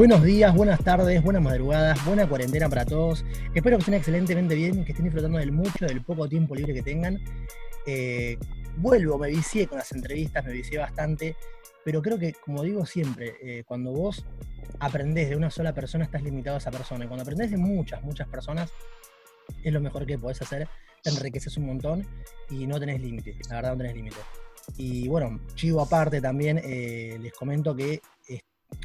Buenos días, buenas tardes, buenas madrugadas, buena cuarentena para todos. Espero que estén excelentemente bien, que estén disfrutando del mucho, del poco tiempo libre que tengan. Eh, vuelvo, me vicié con las entrevistas, me vicié bastante, pero creo que, como digo siempre, eh, cuando vos aprendés de una sola persona, estás limitado a esa persona. Y cuando aprendés de muchas, muchas personas, es lo mejor que podés hacer, te enriqueces un montón y no tenés límite, la verdad no tenés límite. Y bueno, chivo aparte también, eh, les comento que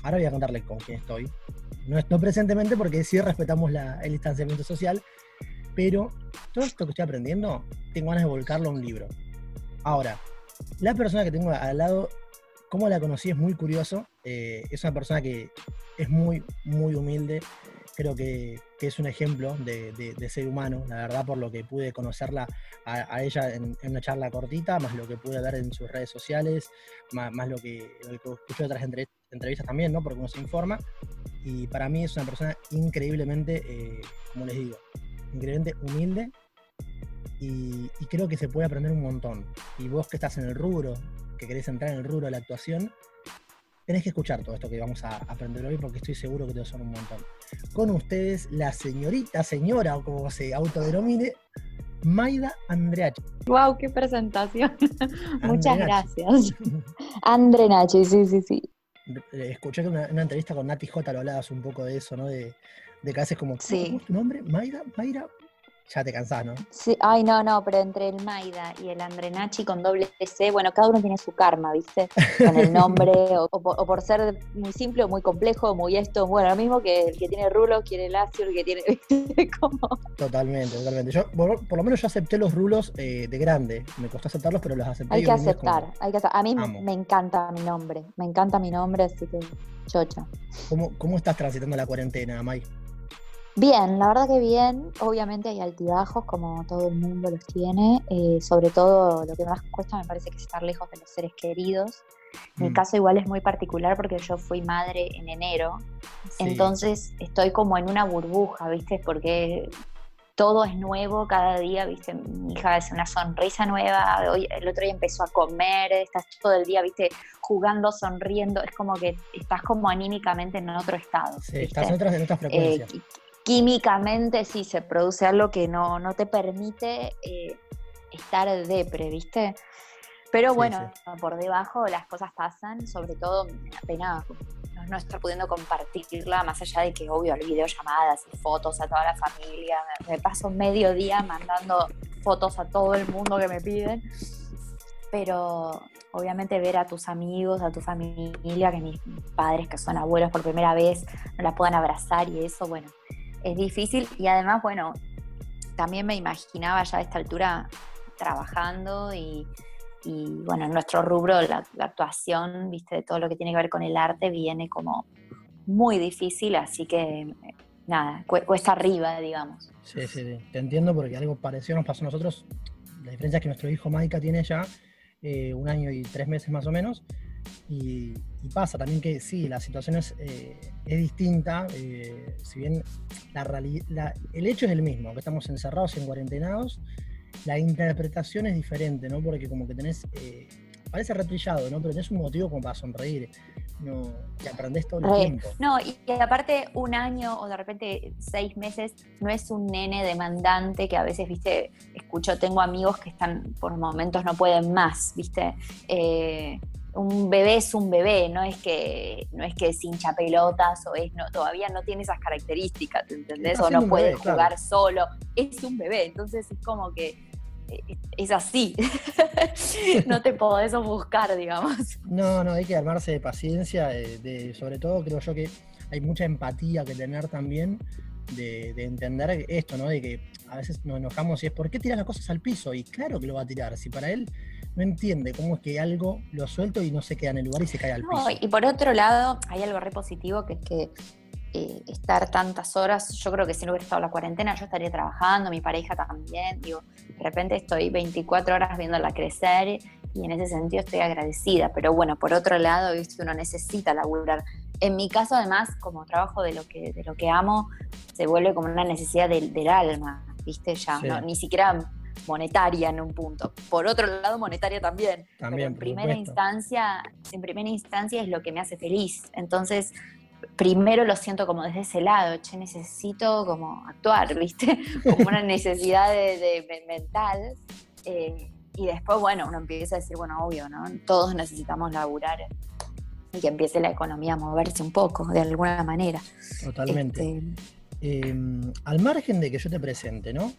ahora voy a contarles con quién estoy. No, estoy presentemente porque sí respetamos el distanciamiento social, pero todo esto que estoy aprendiendo, tengo ganas de volcarlo a un libro. Ahora, la persona que tengo al lado, cómo la conocí es muy curioso. Eh, es una persona que es muy, muy humilde. Creo que, es un ejemplo de, ser humano, la verdad, por lo que pude conocerla a, ella en, una charla cortita, más lo que pude ver en sus redes sociales, más, lo, que, que escuché de otras entrevistas también, ¿no? Porque uno se informa. Y para mí es una persona increíblemente, eh, como les digo, increíblemente humilde, y, creo que se puede aprender un montón. Y vos que estás en el rubro, que querés entrar en el rubro de la actuación, tenés que escuchar todo esto que vamos a aprender hoy porque estoy seguro que te va a un montón. Con ustedes, la señorita, señora, o como se autodenomine, Maida Andreachi. ¡Wow! ¡Qué presentación! Muchas gracias. Andrenachi, sí, sí, sí. Eh, escuché que una, una entrevista con Nati J lo hablabas un poco de eso, ¿no? De, de que haces como, sí. ¿cómo es tu nombre? Maida, Mayra, ya te cansás, ¿no? Sí, ay, no, no, pero entre el Maida y el Andrenachi con doble C, bueno, cada uno tiene su karma, ¿viste? Con el nombre, o, por, ser muy simple o muy complejo, muy esto, bueno, lo mismo que el que tiene rulos quiere el ácido, el que tiene, ¿viste? Como... Totalmente, totalmente. Yo, por, lo menos yo acepté los rulos eh, de grande, me costó aceptarlos, pero los acepté. Hay que aceptar, hay que aceptar. A mí me encanta mi nombre, me encanta mi nombre, así que chocha. ¿Cómo, cómo estás transitando la cuarentena, May? Bien, la verdad que bien. Obviamente hay altibajos, como todo el mundo los tiene. Eh, sobre todo lo que más cuesta me parece que es estar lejos de los seres queridos. Mi mm. caso igual es muy particular porque yo fui madre en enero. Entonces estoy como en una burbuja, ¿viste? Porque todo es nuevo cada día, ¿viste? Mi hija hace una sonrisa nueva, hoy, el otro día empezó a comer, estás todo el día, ¿viste? Jugando, sonriendo, es como que estás como anímicamente en otro estado. Sí, estás en otras, en otras frecuencias. Eh, químicamente sí se produce algo que no, no te permite eh, estar depre, ¿viste? Pero bueno, por debajo las cosas pasan, sobre todo apenas no, no estar pudiendo compartirla, más allá de que obvio hay videollamadas y fotos a toda la familia, me, paso medio día mandando fotos a todo el mundo que me piden, pero obviamente ver a tus amigos, a tu familia, que mis padres que son abuelos por primera vez no la puedan abrazar y eso, bueno, es difícil y además, bueno, también me imaginaba ya a esta altura trabajando y, bueno, en nuestro rubro, la, actuación, viste, de todo lo que tiene que ver con el arte viene como muy difícil, así que nada, cuesta arriba, digamos. Sí, sí, sí, te entiendo porque algo parecido nos pasó a nosotros. La diferencia es que nuestro hijo Maika tiene ya eh, un año y tres meses más o menos. Pasa también que sí, la situación es, eh, es distinta, eh, si bien la, el hecho es el mismo, que estamos encerrados y en cuarentenados, la interpretación es diferente, ¿no? Porque como que tenés, eh, parece retrillado, ¿no? Pero tenés un motivo como para sonreír, no, que aprendés todo el tiempo. No, y, aparte un año o de repente seis meses no es un nene demandante que a veces, viste, escucho, tengo amigos que están por momentos no pueden más, viste un bebé es un bebé, no es que no es que es hincha pelotas o es no, todavía no tiene esas características, ¿entendés? O no puede jugar solo, es un bebé, entonces es como que eh, es así, no te podés buscar, digamos. No, no, hay que armarse de paciencia, de, sobre todo creo yo que hay mucha empatía que tener también de, de, entender esto, ¿no? De que a veces nos enojamos y es ¿por qué tiras las cosas al piso? Y claro que lo va a tirar, si para él no entiende cómo es que algo lo suelto y no se queda en el lugar y se cae al piso. Y por otro lado, hay algo re positivo que es que eh, estar tantas horas, yo creo que si no hubiera estado la cuarentena, yo estaría trabajando, mi pareja también, digo, de repente estoy 24 horas viéndola crecer y en ese sentido estoy agradecida, pero bueno, por otro lado, ¿viste? uno necesita laburar. En mi caso, además, como trabajo de lo que, de lo que amo, se vuelve como una necesidad del, alma, ¿viste? Ya, ni siquiera monetaria en un punto. Por otro lado, monetaria también. también en primera instancia, en primera instancia es lo que me hace feliz. Entonces, primero lo siento como desde ese lado, che, necesito como actuar, ¿viste? Como una necesidad de, mental. Eh, y después, bueno, uno empieza a decir, bueno, obvio, ¿no? Todos necesitamos laburar y que empiece la economía a moverse un poco, de alguna manera. Totalmente. Este, em, al margen de que yo te presente, ¿no?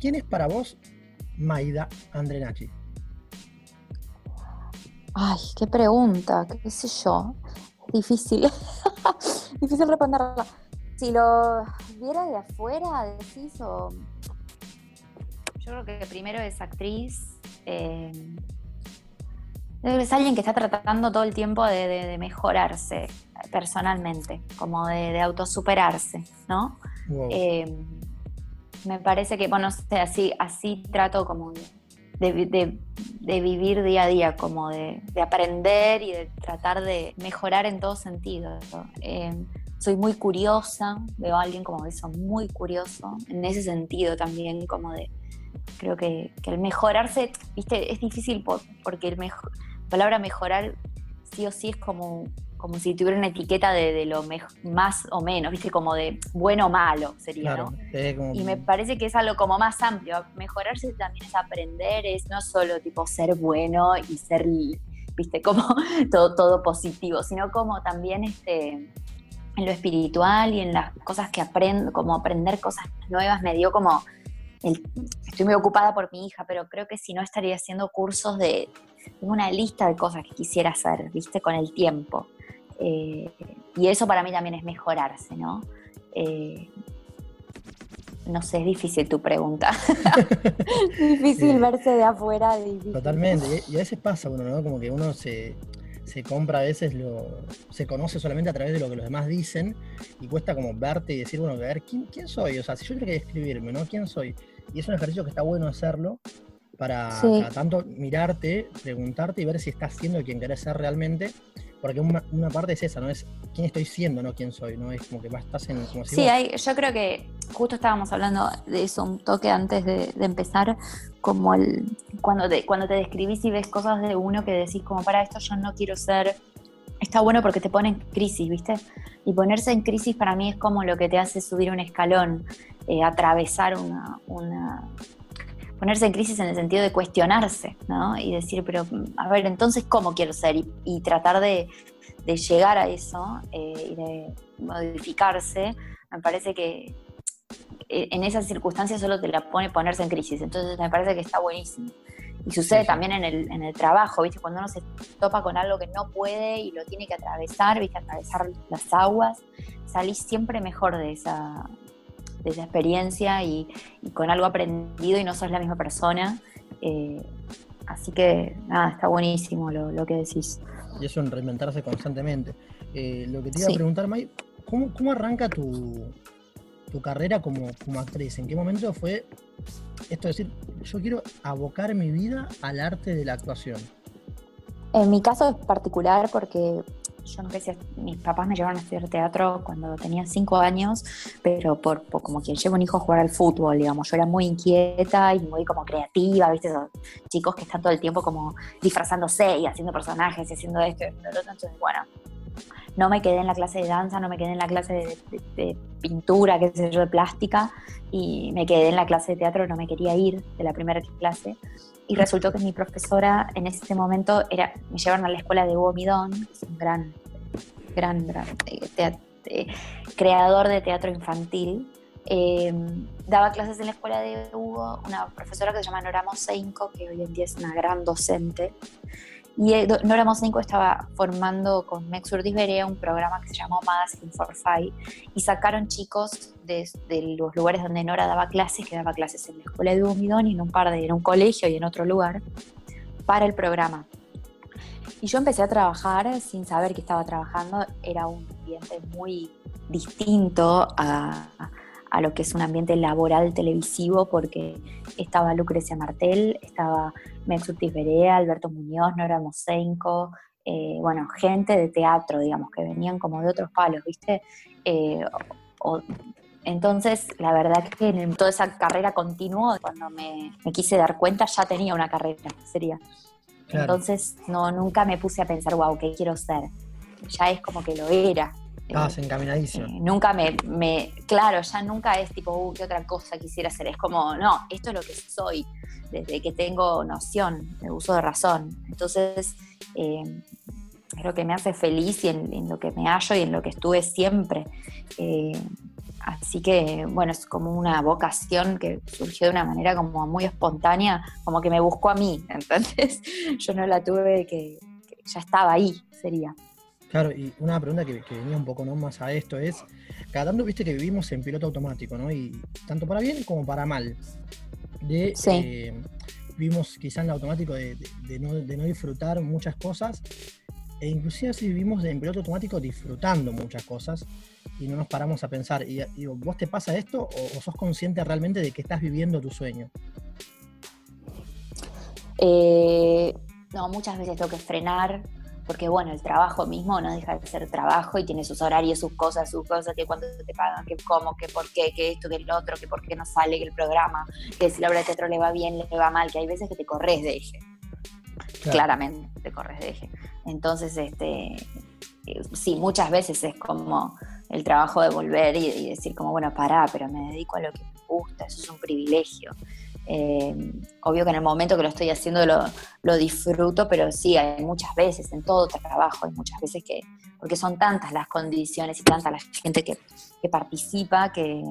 ¿Quién es para vos Maida Andrenachi? Ay, qué pregunta, qué sé yo. Difícil. Difícil responderla. Si lo viera de afuera, decís o. Yo creo que primero es actriz. Eh, es alguien que está tratando todo el tiempo de, mejorarse personalmente, como de, autosuperarse, ¿no? Eh, me parece que, bueno, así, así trato como de, vivir día a día, como de, aprender y de tratar de mejorar en todo sentido. Eh, soy muy curiosa, veo a alguien como eso, muy curioso, en ese sentido también, como de, creo que, el mejorarse, viste, es difícil porque el la palabra mejorar sí o sí es como como si tuviera una etiqueta de, lo más o menos, ¿viste? Como de bueno o malo sería, ¿no? Y me parece que es algo como más amplio. Mejorarse también es aprender, es no solo tipo ser bueno y ser, ¿viste? Como todo, todo positivo, sino como también este, en lo espiritual y en las cosas que aprendo, como aprender cosas nuevas, me dio como. estoy muy ocupada por mi hija, pero creo que si no estaría haciendo cursos de. Tengo una lista de cosas que quisiera hacer, ¿viste? Con el tiempo. Eh, y eso para mí también es mejorarse, ¿no? Eh, no sé, es difícil tu pregunta. difícil verse de afuera. Totalmente, y a veces pasa uno, ¿no? Como que uno se, compra a veces, lo, se conoce solamente a través de lo que los demás dicen y cuesta como verte y decir, bueno, a ver, ¿quién, quién soy? O sea, si yo tengo que describirme, ¿no? ¿Quién soy? Y es un ejercicio que está bueno hacerlo para, tanto mirarte, preguntarte y ver si estás siendo quien querés ser realmente porque una, parte es esa, ¿no? Es quién estoy siendo, no quién soy, ¿no? Es como que estás en... Como sí, hay, yo creo que justo estábamos hablando de eso un toque antes de, empezar, como el cuando te, cuando te describís y ves cosas de uno que decís como, para esto yo no quiero ser... Está bueno porque te pone en crisis, ¿viste? Y ponerse en crisis para mí es como lo que te hace subir un escalón, eh, atravesar una, una ponerse en crisis en el sentido de cuestionarse, ¿no? Y decir, pero a ver, entonces, ¿cómo quiero ser? Y, tratar de, llegar a eso eh, y de modificarse, me parece que en esas circunstancias solo te la pone ponerse en crisis. Entonces me parece que está buenísimo. Y sucede también en el, en el trabajo, ¿viste? Cuando uno se topa con algo que no puede y lo tiene que atravesar, ¿viste? Atravesar las aguas, salís siempre mejor de esa, de esa experiencia y, con algo aprendido y no sos la misma persona. Eh, así que nada, está buenísimo lo, que decís. Y eso en reinventarse constantemente. Eh, lo que te iba a preguntar, May, ¿cómo, cómo arranca tu, tu carrera como, como, actriz? ¿En qué momento fue esto de decir, yo quiero abocar mi vida al arte de la actuación? En mi caso es particular porque yo sé si mis papás me llevaron a estudiar teatro cuando tenía cinco años, pero por, como quien lleva un hijo a jugar al fútbol, digamos, yo era muy inquieta y muy como creativa, ¿viste? Esos chicos que están todo el tiempo como disfrazándose y haciendo personajes y haciendo esto entonces, bueno, no me quedé en la clase de danza, no me quedé en la clase de, pintura, qué sé yo, de plástica, y me quedé en la clase de teatro, no me quería ir de la primera clase. Y resultó que mi profesora en ese momento era, me llevaron a la escuela de Hugo Midón, que es un gran, gran, gran eh, eh, creador de teatro infantil. Em, daba clases en la escuela de Hugo una profesora que se llama Nora que hoy en día es una gran docente. Y eh, Nora Mosenko estaba formando con Mex Urdiz un programa que se llamó Magazine for Five y sacaron chicos de, los lugares donde Nora daba clases, que daba clases en la escuela de Humidón y en un par de, en un colegio y en otro lugar, para el programa. Y yo empecé a trabajar sin saber que estaba trabajando, era un ambiente muy distinto a lo que es un ambiente laboral televisivo, porque estaba Lucrecia Martel, estaba Mexutis Berea, Alberto Muñoz, Nora Mosenko, eh, bueno, gente de teatro, digamos, que venían como de otros palos, ¿viste? Eh, entonces, la verdad que en toda esa carrera continuó, cuando me, quise dar cuenta ya tenía una carrera, sería. Entonces, no, nunca me puse a pensar, wow, ¿qué quiero ser? Ya es como que lo era. Estabas encaminadísimo. Eh, nunca me, me, claro, ya nunca es tipo, uh, ¿qué otra cosa quisiera hacer? Es como, no, esto es lo que soy, desde que tengo noción, de uso de razón. Entonces, eh, creo que me hace feliz y en, lo que me hallo y en lo que estuve siempre. Eh, así que, bueno, es como una vocación que surgió de una manera como muy espontánea, como que me buscó a mí, entonces yo no la tuve que, ya estaba ahí, sería. Claro, y una pregunta que, venía un poco ¿no? más a esto es, cada tanto viste que vivimos en piloto automático, ¿no? Y tanto para bien como para mal. De, sí. Eh, vivimos quizá en el automático de, no, de, no, disfrutar muchas cosas e inclusive si vivimos en piloto automático disfrutando muchas cosas y no nos paramos a pensar. Y, ¿vos te pasa esto o, sos consciente realmente de que estás viviendo tu sueño? Eh, no, muchas veces tengo que frenar, porque bueno, el trabajo mismo no deja de ser trabajo y tiene sus horarios, sus cosas, sus cosas, que cuando te pagan, que cómo, que por qué, que esto, que el otro, que por qué no sale el programa, que si la obra de teatro le va bien, le va mal, que hay veces que te corres de eje. Claramente te corres de eje. Entonces, este, eh, sí, muchas veces es como el trabajo de volver y, decir como, bueno, pará, pero me dedico a lo que me gusta, eso es un privilegio. Eh, obvio que en el momento que lo estoy haciendo lo, disfruto, pero sí, hay muchas veces, en todo trabajo, hay muchas veces que, porque son tantas las condiciones y tanta la gente que, participa, que,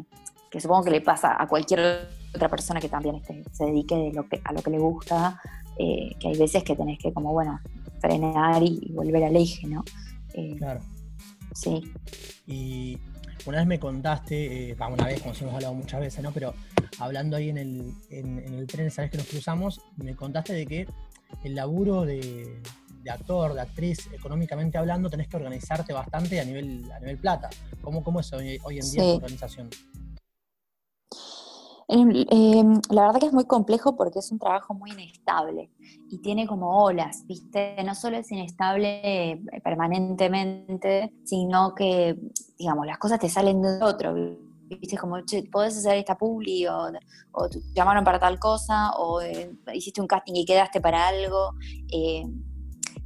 supongo que le pasa a cualquier otra persona que también este, se dedique de lo que, a lo que le gusta, eh, que hay veces que tenés que como, bueno, frenar y, volver al eje, ¿no? Eh, claro. Sí. Y una vez me contaste, una vez, como si hemos hablado muchas veces, ¿no? Pero hablando ahí en el, en, el tren, sabes que nos cruzamos, me contaste de que el laburo de, actor, de actriz, económicamente hablando, tenés que organizarte bastante a nivel, a nivel plata. ¿Cómo, cómo es hoy, en día tu organización? Em, la verdad que es muy complejo porque es un trabajo muy inestable y tiene como olas, ¿viste? No solo es inestable eh, permanentemente, sino que, digamos, las cosas te salen de otro, ¿viste? Como, che, podés hacer esta publi o, te llamaron para tal cosa o eh, hiciste un casting y quedaste para algo. Eh,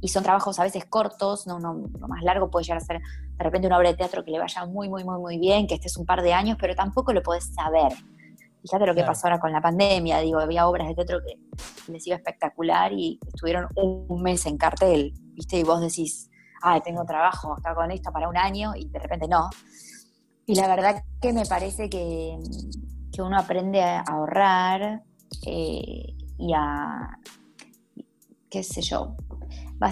y son trabajos a veces cortos, no uno, más largo puede llegar a ser de repente una obra de teatro que le vaya muy, muy, muy, muy bien, que estés un par de años, pero tampoco lo podés saber. Fíjate lo que pasó ahora con la pandemia, digo, había obras de teatro que les iba espectacular y estuvieron un mes en cartel, ¿viste? Y vos decís, ay, tengo trabajo acá con esto para un año y de repente no. Y la verdad que me parece que, uno aprende a ahorrar eh, y a, qué sé yo,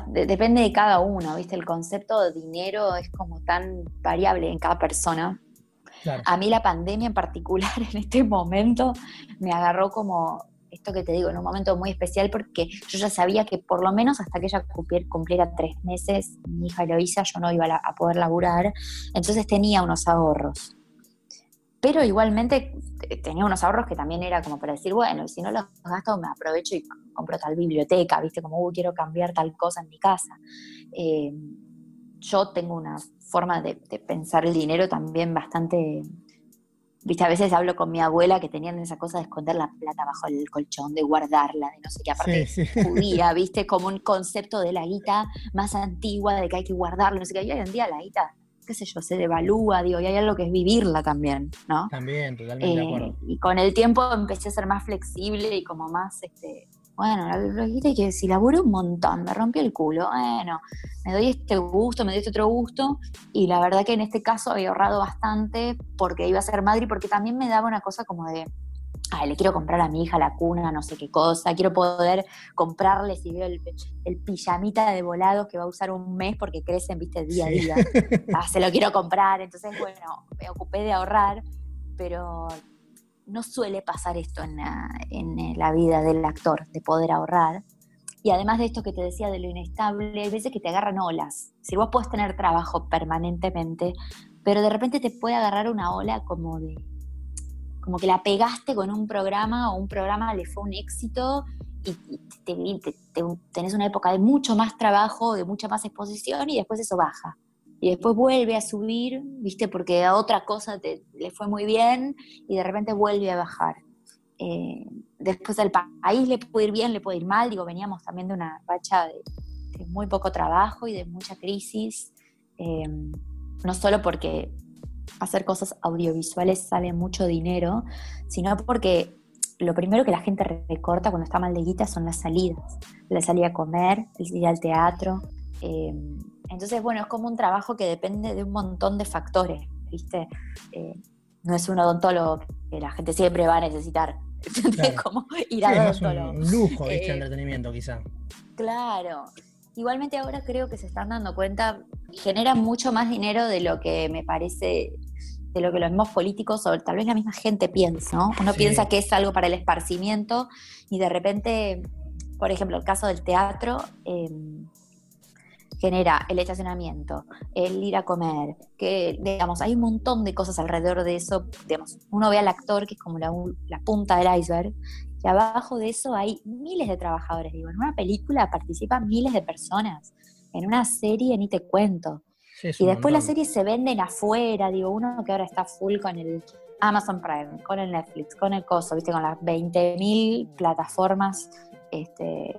depende de cada uno, ¿viste? El concepto de dinero es como tan variable en cada persona a mí la pandemia en particular en este momento me agarró como esto que te digo, en un momento muy especial porque yo ya sabía que por lo menos hasta que ella cumpliera tres meses, mi hija Eloisa, yo no iba a, poder laburar, entonces tenía unos ahorros. Pero igualmente eh, tenía unos ahorros que también era como para decir, bueno, si no los gasto me aprovecho y compro tal biblioteca, viste, como, quiero cambiar tal cosa en mi casa. Eh, yo tengo una forma de, pensar el dinero también bastante viste, a veces hablo con mi abuela que tenían esa cosa de esconder la plata bajo el colchón, de guardarla, de no sé qué, aparte judía, viste, como un concepto de la guita más antigua, de que hay que guardarla, no sé qué, y hoy en día la guita, qué sé yo, se devalúa, digo, y hay algo que es vivirla también, ¿no? También, totalmente de eh, acuerdo. Y con el tiempo empecé a ser más flexible y como más, este, bueno, lo que si laburo un montón, me rompió el culo, bueno, me doy este gusto, me doy este otro gusto, y la verdad que en este caso había ahorrado bastante porque iba a ser madre y porque también me daba una cosa como de, ay, le quiero comprar a mi hija la cuna, no sé qué cosa, quiero poder comprarle, si veo el, pijamita de volados que va a usar un mes porque crecen, viste, día a día, ah, se lo quiero comprar, entonces, bueno, me ocupé de ahorrar, pero no suele pasar esto en la, vida del actor, de poder ahorrar. Y además de esto que te decía de lo inestable, hay veces que te agarran olas. Si vos puedes tener trabajo permanentemente, pero de repente te puede agarrar una ola como de como que la pegaste con un programa o un programa le fue un éxito y, tenés una época de mucho más trabajo, de mucha más exposición y después eso baja y después vuelve a subir, ¿viste? Porque a otra cosa te, le fue muy bien y de repente vuelve a bajar. Eh, después al país le puede ir bien, le puede ir mal, digo, veníamos también de una racha de, muy poco trabajo y de mucha crisis. Eh, no solo porque hacer cosas audiovisuales sale mucho dinero, sino porque lo primero que la gente recorta cuando está mal de guita son las salidas. La salida a comer, el ir al teatro. Eh, entonces, bueno, es como un trabajo que depende de un montón de factores, ¿viste? Eh, no es un odontólogo que la gente siempre va a necesitar. como ir a odontólogo. un lujo, ¿viste? Eh, entretenimiento, quizá. Claro. Igualmente ahora creo que se están dando cuenta, genera mucho más dinero de lo que me parece de lo que los mismos políticos o tal vez la misma gente piensa, ¿no? Uno piensa que es algo para el esparcimiento y de repente, por ejemplo, el caso del teatro, em, genera el estacionamiento, el ir a comer, que digamos, hay un montón de cosas alrededor de eso, digamos, uno ve al actor que es como la, punta del iceberg, y abajo de eso hay miles de trabajadores, digo, en una película participan miles de personas, en una serie ni te cuento, y después las series se venden afuera, digo, uno que ahora está full con el Amazon Prime, con el Netflix, con el coso, viste, con las 20.000 plataformas este,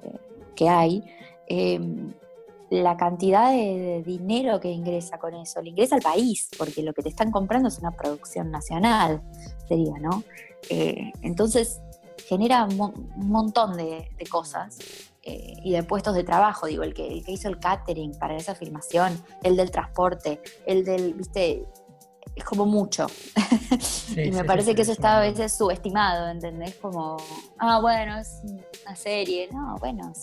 que hay. Em, la cantidad de, dinero que ingresa con eso, le ingresa al país, porque lo que te están comprando es una producción nacional, sería, ¿no? Eh, entonces genera un, montón de, de cosas eh, y de puestos de trabajo, digo, el que, hizo el catering para esa filmación, el del transporte, el del, viste, es como mucho. y me parece que eso está a veces subestimado, ¿entendés? Como, ah, bueno, es una serie, no, bueno,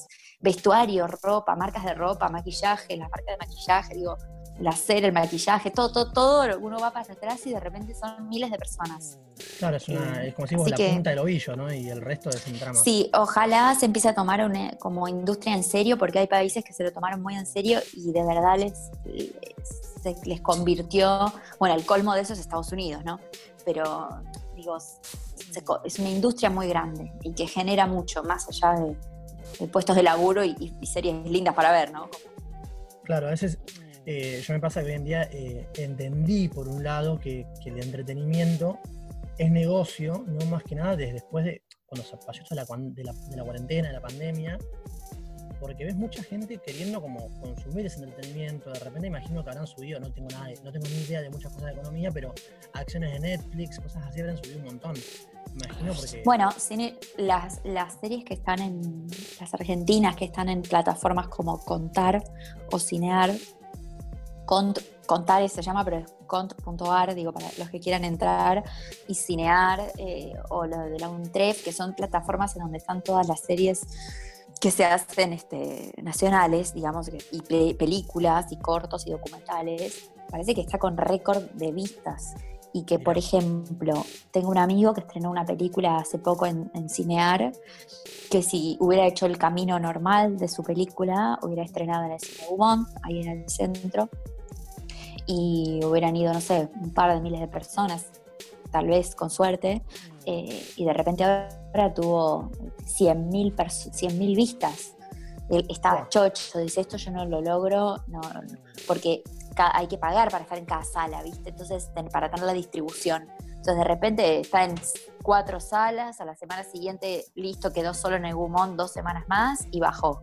vestuario, ropa, marcas de ropa, maquillaje, las marcas de maquillaje, digo, la cera, el maquillaje, todo, todo, todo, uno va para atrás y de repente son miles de personas. Claro, es, una, es como si la punta del ovillo, ¿no? Y el resto es un. Sí, ojalá se empiece a tomar una, como industria en serio, porque hay países que se lo tomaron muy en serio y de verdad les, les, convirtió, bueno, el colmo de eso es Estados Unidos, ¿no? Pero, digo, es una industria muy grande y que genera mucho, más allá de, puestos de laburo y, series lindas para ver, ¿no? Claro, a veces eh, yo me pasa que hoy en día eh, entendí, por un lado, que, el entretenimiento es negocio, no más que nada desde después de cuando se pasó de la, de, la, cuarentena, de la pandemia, porque ves mucha gente queriendo como consumir ese entretenimiento. De repente imagino que habrán subido, no tengo nada, no tengo ni idea de muchas cosas de economía, pero acciones de Netflix, cosas así habrán subido un montón. Imagino porque... Bueno, las, las series que están en, las argentinas que están en plataformas como Contar o Cinear, Cont, contar se llama, pero es cont.ar, digo, para los que quieran entrar, y Cinear, eh, o lo de la UNTREF, que son plataformas en donde están todas las series que se hacen este, nacionales, digamos, y películas, y cortos, y documentales. Parece que está con récord de vistas. Y que, por ejemplo, tengo un amigo que estrenó una película hace poco en, en Cinear, que si hubiera hecho el camino normal de su película, hubiera estrenado en el Cine Humón, ahí en el centro, y hubieran ido, no sé, un par de miles de personas, tal vez con suerte, eh, y de repente ahora tuvo 100.000 vistas. Él estaba chocho, dice, esto yo no lo logro, no, porque hay que pagar para estar en cada sala, ¿viste? Entonces, para tener la distribución. Entonces, de repente está en cuatro salas, a la semana siguiente, listo, quedó solo en el Gumón dos semanas más y bajó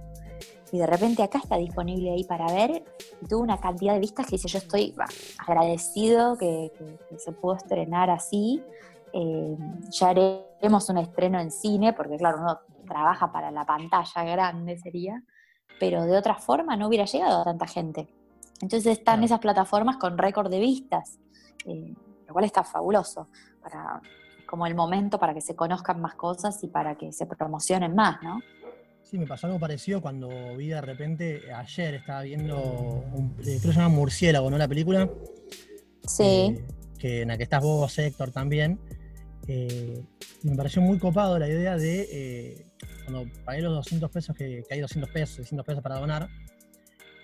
y de repente acá está disponible ahí para ver y tuvo una cantidad de vistas que dice yo estoy agradecido que, se pudo estrenar así. Eh, ya haremos un estreno en cine, porque claro, uno trabaja para la pantalla grande sería, pero de otra forma no hubiera llegado a tanta gente. Entonces están esas plataformas con récord de vistas, eh, lo cual está fabuloso para como el momento para que se conozcan más cosas y para que se promocionen más, ¿no? Sí, me pasó algo parecido cuando vi de repente, ayer estaba viendo, un, eh, creo que se llama Murciélago, ¿no? La película. Sí. Eh, que en la que estás vos, Héctor, también. Eh, me pareció muy copado la idea de, cuando pagué los 200 pesos, que, hay 200 pesos, 600 pesos para donar,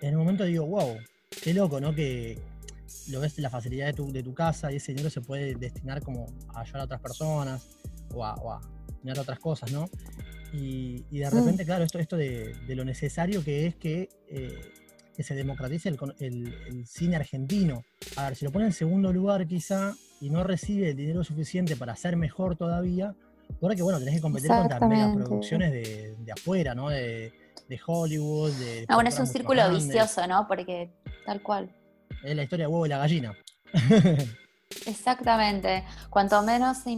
en un momento digo, wow, qué loco, ¿no? Que lo ves la facilidad de tu, de tu casa y ese dinero se puede destinar como a ayudar a otras personas o a, o a otras cosas, ¿no? Y, de mm. repente, claro, esto, esto de, lo necesario que es que, eh, se democratice el, cine argentino. A ver, si lo pone en segundo lugar quizá y no recibe el dinero suficiente para ser mejor todavía, porque bueno, tenés que competir contra producciones de, de afuera, ¿no? De, Hollywood, de... bueno, es un círculo vicioso, ¿no? Porque tal cual. es la historia de huevo y la gallina. Exactamente. Cuanto menos se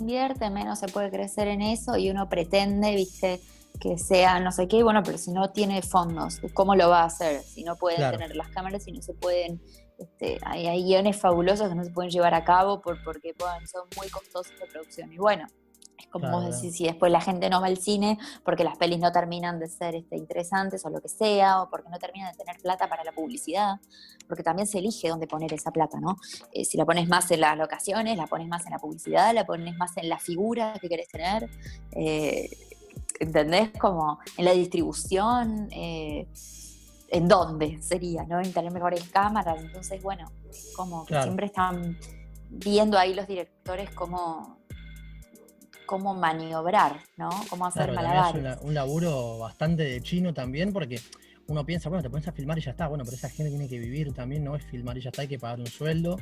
invierte, menos se puede crecer en eso y uno pretende, viste, que sea no sé qué, bueno, pero si no tiene fondos, ¿cómo lo va a hacer? Si no pueden tener las cámaras, si no se pueden, este, hay, guiones fabulosos que no se pueden llevar a cabo por, porque son muy costosos de producción. Y bueno, es como vos decís, si después la gente no va al cine porque las pelis no terminan de ser este, interesantes o lo que sea, o porque no terminan de tener plata para la publicidad, porque también se elige dónde poner esa plata, ¿no? Eh, si la pones más en las locaciones, la pones más en la publicidad, la pones más en la figura que querés tener, eh, ¿entendés? Como en la distribución, eh, ¿en dónde sería, ¿no? En tener mejores cámaras, entonces, bueno, como que siempre están viendo ahí los directores cómo cómo maniobrar, ¿no? Cómo hacer claro, Es un laburo bastante de chino también, porque uno piensa, bueno, te pones a filmar y ya está. Bueno, pero esa gente tiene que vivir también, no es filmar y ya está, hay que pagar un sueldo,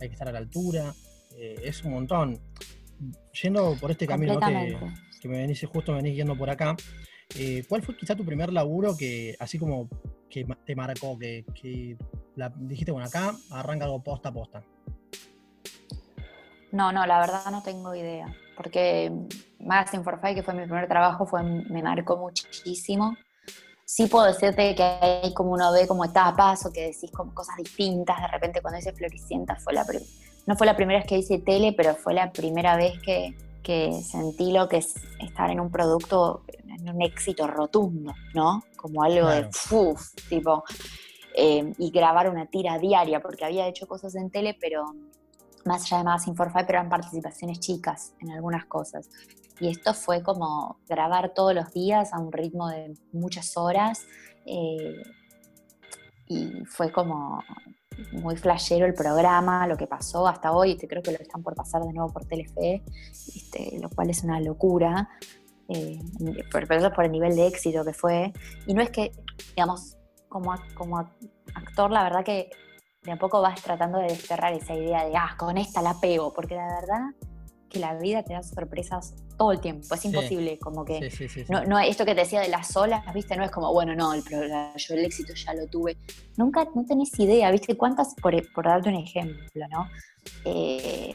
hay que estar a la altura. Eh, es un montón. Yendo por este camino que, me venís, justo me venís yendo por acá, eh, ¿cuál fue quizá tu primer laburo que, así como que te marcó, que, dijiste, bueno, acá arranca algo posta a posta? No, no, la verdad no tengo idea porque Magazine for Five, que fue mi primer trabajo, fue, me marcó muchísimo. Sí puedo decirte que hay como uno ve como etapas o que decís como cosas distintas. De repente cuando hice Floricienta fue la no fue la primera vez que hice tele, pero fue la primera vez que, que sentí lo que es estar en un producto, en un éxito rotundo, ¿no? Como algo de ¡fuf! tipo, eh, y grabar una tira diaria, porque había hecho cosas en tele, pero más allá de más Inforfy, pero eran participaciones chicas en algunas cosas. Y esto fue como grabar todos los días a un ritmo de muchas horas. Eh, y fue como muy flashero el programa, lo que pasó hasta hoy, te creo que lo están por pasar de nuevo por Telefe, este, lo cual es una locura, eh, por, por el nivel de éxito que fue. Y no es que, digamos, como, como actor, la verdad que de a poco vas tratando de desterrar esa idea de, ah, con esta la pego, porque la verdad que la vida te da sorpresas todo el tiempo, es imposible, como que no, no, esto que te decía de las olas, viste, no es como, bueno, no, el, yo el éxito ya lo tuve, nunca, no tenés idea, viste, cuántas, por, por darte un ejemplo, ¿no? Eh,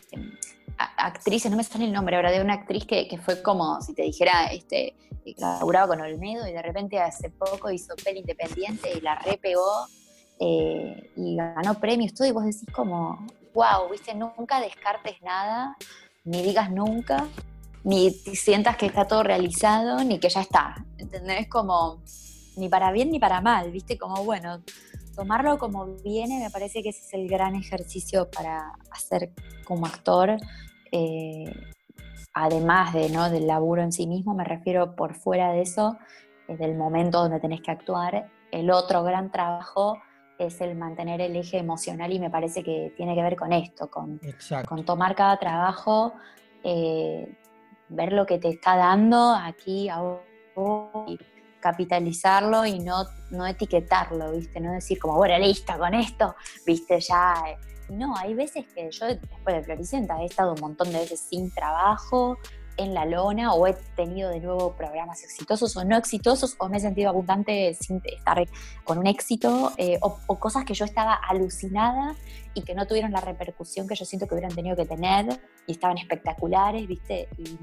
actrices, no me sale el nombre ahora, de una actriz que, que fue como, si te dijera, este, laburaba con Olmedo y de repente hace poco hizo peli independiente y la repegó eh, y ganó premios, todo, y vos decís como, wow, viste, nunca descartes nada, ni digas nunca, ni sientas que está todo realizado, ni que ya está, ¿entendés? Como, ni para bien ni para mal, viste, como, bueno, tomarlo como viene, me parece que ese es el gran ejercicio para hacer como actor. Eh, además de, ¿no? del laburo en sí mismo, me refiero por fuera de eso, del momento donde tenés que actuar. El otro gran trabajo es el mantener el eje emocional y me parece que tiene que ver con esto, con, con tomar cada trabajo, eh, ver lo que te está dando aquí, ahora, y capitalizarlo y no, no etiquetarlo, ¿viste? No decir como, bueno, listo con esto, ¿viste? Ya. Eh". No, hay veces que yo después de Floricienta he estado un montón de veces sin trabajo, en la lona o he tenido de nuevo programas exitosos o no exitosos o me he sentido abundante sin estar con un éxito eh, o, cosas que yo estaba alucinada y que no tuvieron la repercusión que yo siento que hubieran tenido que tener y estaban espectaculares, ¿viste? Y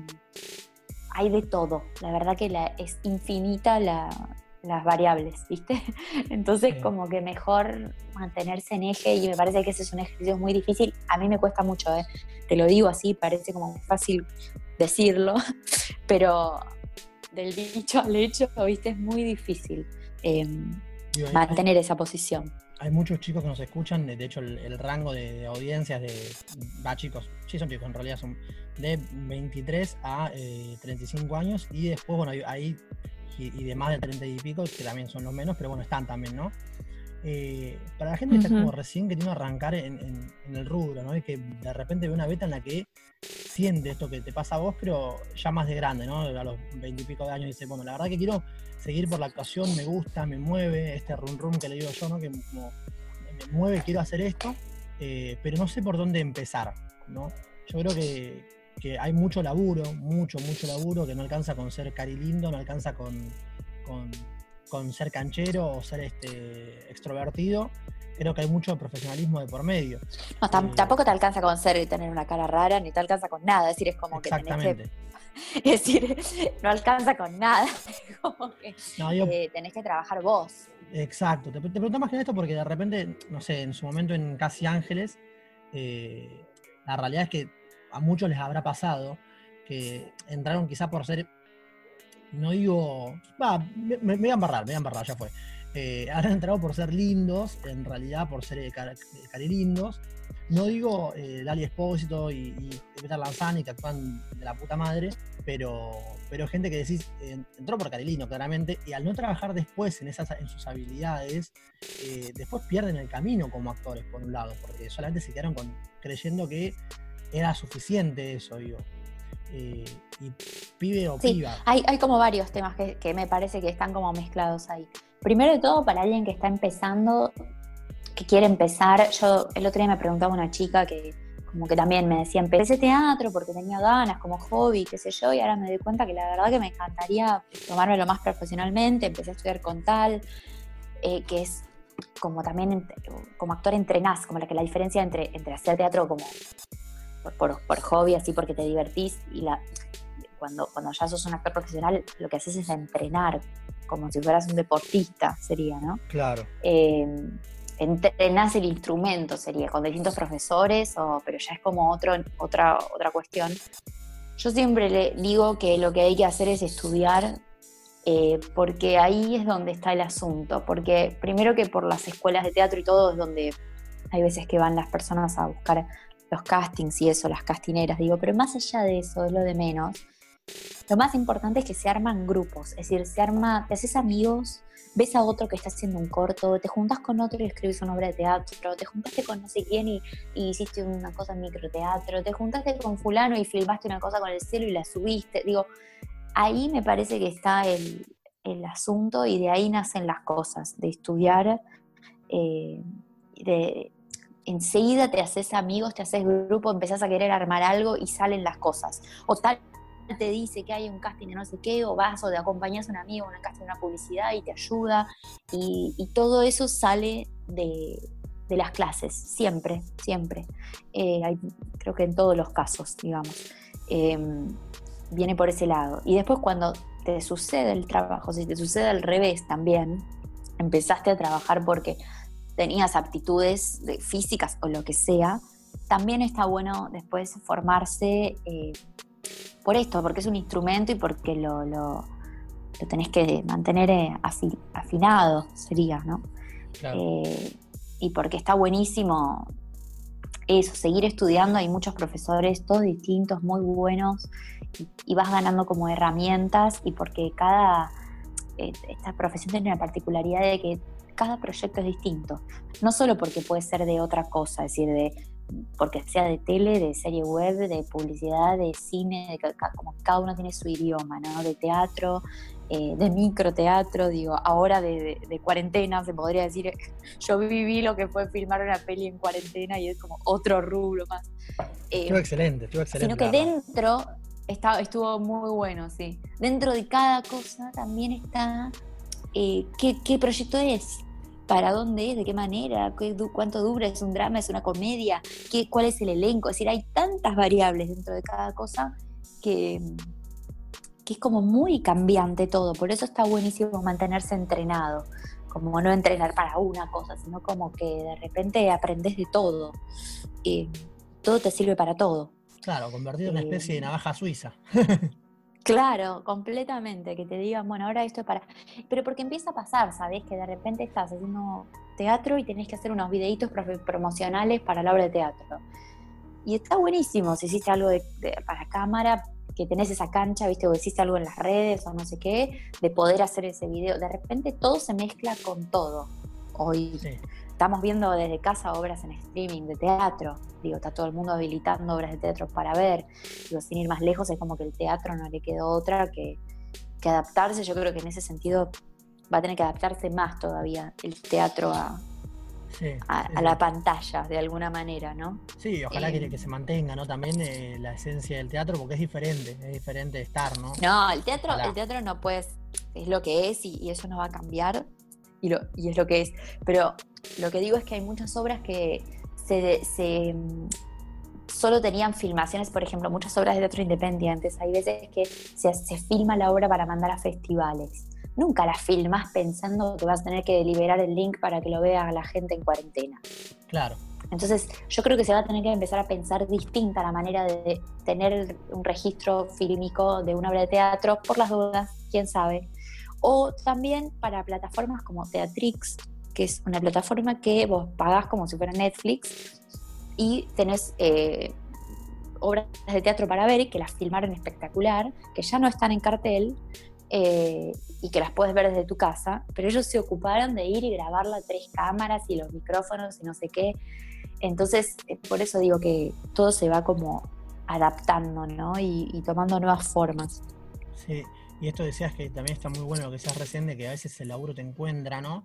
hay de todo. La verdad que la, es infinita las variables, ¿viste? Entonces como que mejor mantenerse en eje y me parece que ese es un ejercicio muy difícil. A mí me cuesta mucho, ¿eh? te lo digo así, parece como fácil decirlo, pero del dicho al hecho, viste, es muy difícil em, mantener esa posición. Hay muchos chicos que nos escuchan, de hecho el, rango de, audiencias de, va chicos, sí son chicos, en realidad son de 23 a 35 eh, años y después, bueno, hay, y, de más de 30 y pico, que también son los menos, pero bueno, están también, ¿no? Eh, para la gente que está como recién queriendo arrancar en, el rubro, ¿no? Y que de repente ve una beta en la que siente esto que te pasa a vos, pero ya más de grande, ¿no? A los veintipico de años dice, bueno, la verdad que quiero seguir por la actuación, me gusta, me mueve, este rum rum que le digo yo, ¿no? Que como me mueve, quiero hacer esto, eh, pero no sé por dónde empezar, ¿no? Yo creo que, que, hay mucho laburo, mucho, mucho laburo, que no alcanza con ser cari lindo, no alcanza con, con con ser canchero o ser este, extrovertido. Creo que hay mucho profesionalismo de por medio. No, eh, tampoco te alcanza con ser y tener una cara rara, ni te alcanza con nada. Es decir, es como que tenés que. Es decir, no alcanza con nada. como que eh, tenés que trabajar vos. Exacto. Te, te pregunto más que esto porque de repente, no sé, en su momento en Casi Ángeles, eh, la realidad es que a muchos les habrá pasado que entraron quizá por ser, no digo, va, me, voy a embarrar, me voy a embarrar, ya fue. Eh, han entrado por ser lindos, en realidad por ser eh, carilindos. No digo eh, Lali Espósito y, y Peter Lanzani que actúan de la puta madre, pero, pero gente que decís, entró por Carilino claramente, y al no trabajar después en, esas, en sus habilidades, después pierden el camino como actores, por un lado, porque solamente se quedaron con, creyendo que era suficiente eso, digo. Y pibe o piba. Hay, hay como varios temas que, que me parece que están como mezclados ahí. Primero de todo, para alguien que está empezando, que quiere empezar, yo el otro día me preguntaba una chica que como que también me decía, empecé teatro porque tenía ganas como hobby, qué sé yo, y ahora me doy cuenta que la verdad que me encantaría tomármelo más profesionalmente, empecé a estudiar con tal, eh, que es como también como actor entrenás, como la que la diferencia entre, entre hacer teatro como por, por hobby, así porque te divertís, y la, cuando, cuando ya sos un actor profesional, lo que haces es entrenar, como si fueras un deportista, sería, ¿no? Claro. Eh, entrenás el instrumento, sería, con distintos profesores, o, pero ya es como otro, otra, otra cuestión. Yo siempre le digo que lo que hay que hacer es estudiar, eh, porque ahí es donde está el asunto, porque primero que por las escuelas de teatro y todo es donde hay veces que van las personas a buscar los castings y eso, las castineras, digo, pero más allá de eso, es lo de menos. Lo más importante es que se arman grupos, es decir, se arma, te haces amigos, ves a otro que está haciendo un corto, te juntas con otro y escribes una obra de teatro, te juntaste con no sé quién y, hiciste una cosa en microteatro, te juntaste con fulano y filmaste una cosa con el cielo y la subiste. Digo, ahí me parece que está el, asunto y de ahí nacen las cosas, de estudiar, eh, de, enseguida te haces amigos, te haces grupo, empezás a querer armar algo y salen las cosas. O tal te dice que hay un casting de no sé qué, o vas o te acompañas a un amigo un casting de una publicidad y te ayuda, y, todo eso sale de, las clases, siempre, siempre. Eh, creo que en todos los casos, digamos. Em, viene por ese lado. Y después cuando te sucede el trabajo, si te sucede al revés también, empezaste a trabajar porque tenías aptitudes físicas o lo que sea, también está bueno después formarse eh, por esto, porque es un instrumento y porque lo, lo, tenés que mantener eh, afinado, sería, ¿no? Eh, y porque está buenísimo eso, seguir estudiando, hay muchos profesores, todos distintos, muy buenos, y, vas ganando como herramientas, y porque cada, esta profesión tiene una particularidad de que cada proyecto es distinto, no solo porque puede ser de otra cosa, es decir, de porque sea de tele, de serie web, de publicidad, de cine, de, como cada uno tiene su idioma, ¿no? De teatro, eh, de microteatro, digo, ahora de, cuarentena se podría decir, yo viví lo que fue filmar una peli en cuarentena y es como otro rubro más. Eh, estuvo excelente, estuvo excelente. Sino que dentro está, estuvo muy bueno, sí. Dentro de cada cosa también está eh, qué, qué proyecto es, para dónde es, de qué manera, cuánto dura, es un drama, es una comedia, ¿Qué, cuál es el elenco. Es decir, hay tantas variables dentro de cada cosa que, que es como muy cambiante todo. Por eso está buenísimo mantenerse entrenado. Como no entrenar para una cosa, sino como que de repente aprendes de todo. y todo te sirve para todo. Claro, convertido en una especie de eh, navaja suiza. Claro, completamente, que te digan, bueno, ahora esto es para... Pero porque empieza a pasar, ¿sabes? Que de repente estás haciendo teatro y tenés que hacer unos videitos promocionales para la obra de teatro. Y está buenísimo si hiciste algo de, para cámara, que tenés esa cancha, ¿viste? O hiciste algo en las redes o no sé qué, de poder hacer ese video. De repente todo se mezcla con todo hoy. Estamos viendo desde casa obras en streaming de teatro. Digo, está todo el mundo habilitando obras de teatro para ver. Digo, sin ir más lejos, es como que el teatro no le quedó otra que, adaptarse. Yo creo que en ese sentido va a tener que adaptarse más todavía el teatro a, a, la pantalla de alguna manera, ¿no? Sí, ojalá que, eh, se mantenga, ¿no? También eh, la esencia del teatro, porque es diferente, es diferente estar, ¿no? No, el teatro, el teatro no puedes es lo que es y, eso no va a cambiar y, lo, y es lo que es. Pero lo que digo es que hay muchas obras que se, mm, solo tenían filmaciones, por ejemplo, muchas obras de teatro independientes. Hay veces que se, se filma la obra para mandar a festivales. Nunca la filmas pensando que vas a tener que liberar el link para que lo vea la gente en cuarentena. Claro. Entonces, yo creo que se va a tener que empezar a pensar distinta la manera de tener un registro fílmico de una obra de teatro, por las dudas, quién sabe. O también para plataformas como Teatrix, que es una plataforma que vos pagás como si fuera Netflix y tenés eh, obras de teatro para ver que las filmaron espectacular, que ya no están en cartel eh, y que las puedes ver desde tu casa, pero ellos se ocuparon de ir y grabarla a tres cámaras y los micrófonos y no sé qué. Entonces, eh, por eso digo que todo se va como adaptando, ¿no? Y, tomando nuevas formas. Sí, y esto decías que también está muy bueno lo que decías recién, de que a veces el laburo te encuentra, ¿no?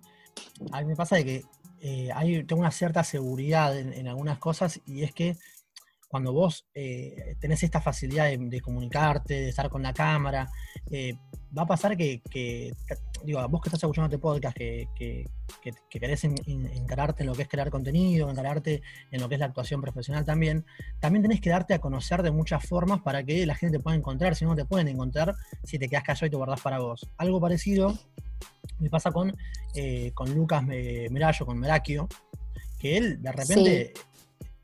A mí me pasa de que eh, hay, tengo una cierta seguridad en, algunas cosas y es que cuando vos eh, tenés esta facilidad de, comunicarte, de estar con la cámara, eh, va a pasar que, digo, vos que estás escuchando este podcast, que, que, querés encararte en lo que es crear contenido, encararte en lo que es la actuación profesional también, también tenés que darte a conocer de muchas formas para que la gente te pueda encontrar, si no te pueden encontrar, si te quedas callado y te guardás para vos. Algo parecido me pasa con, eh, con Lucas Merallo, con Merakio, que él de repente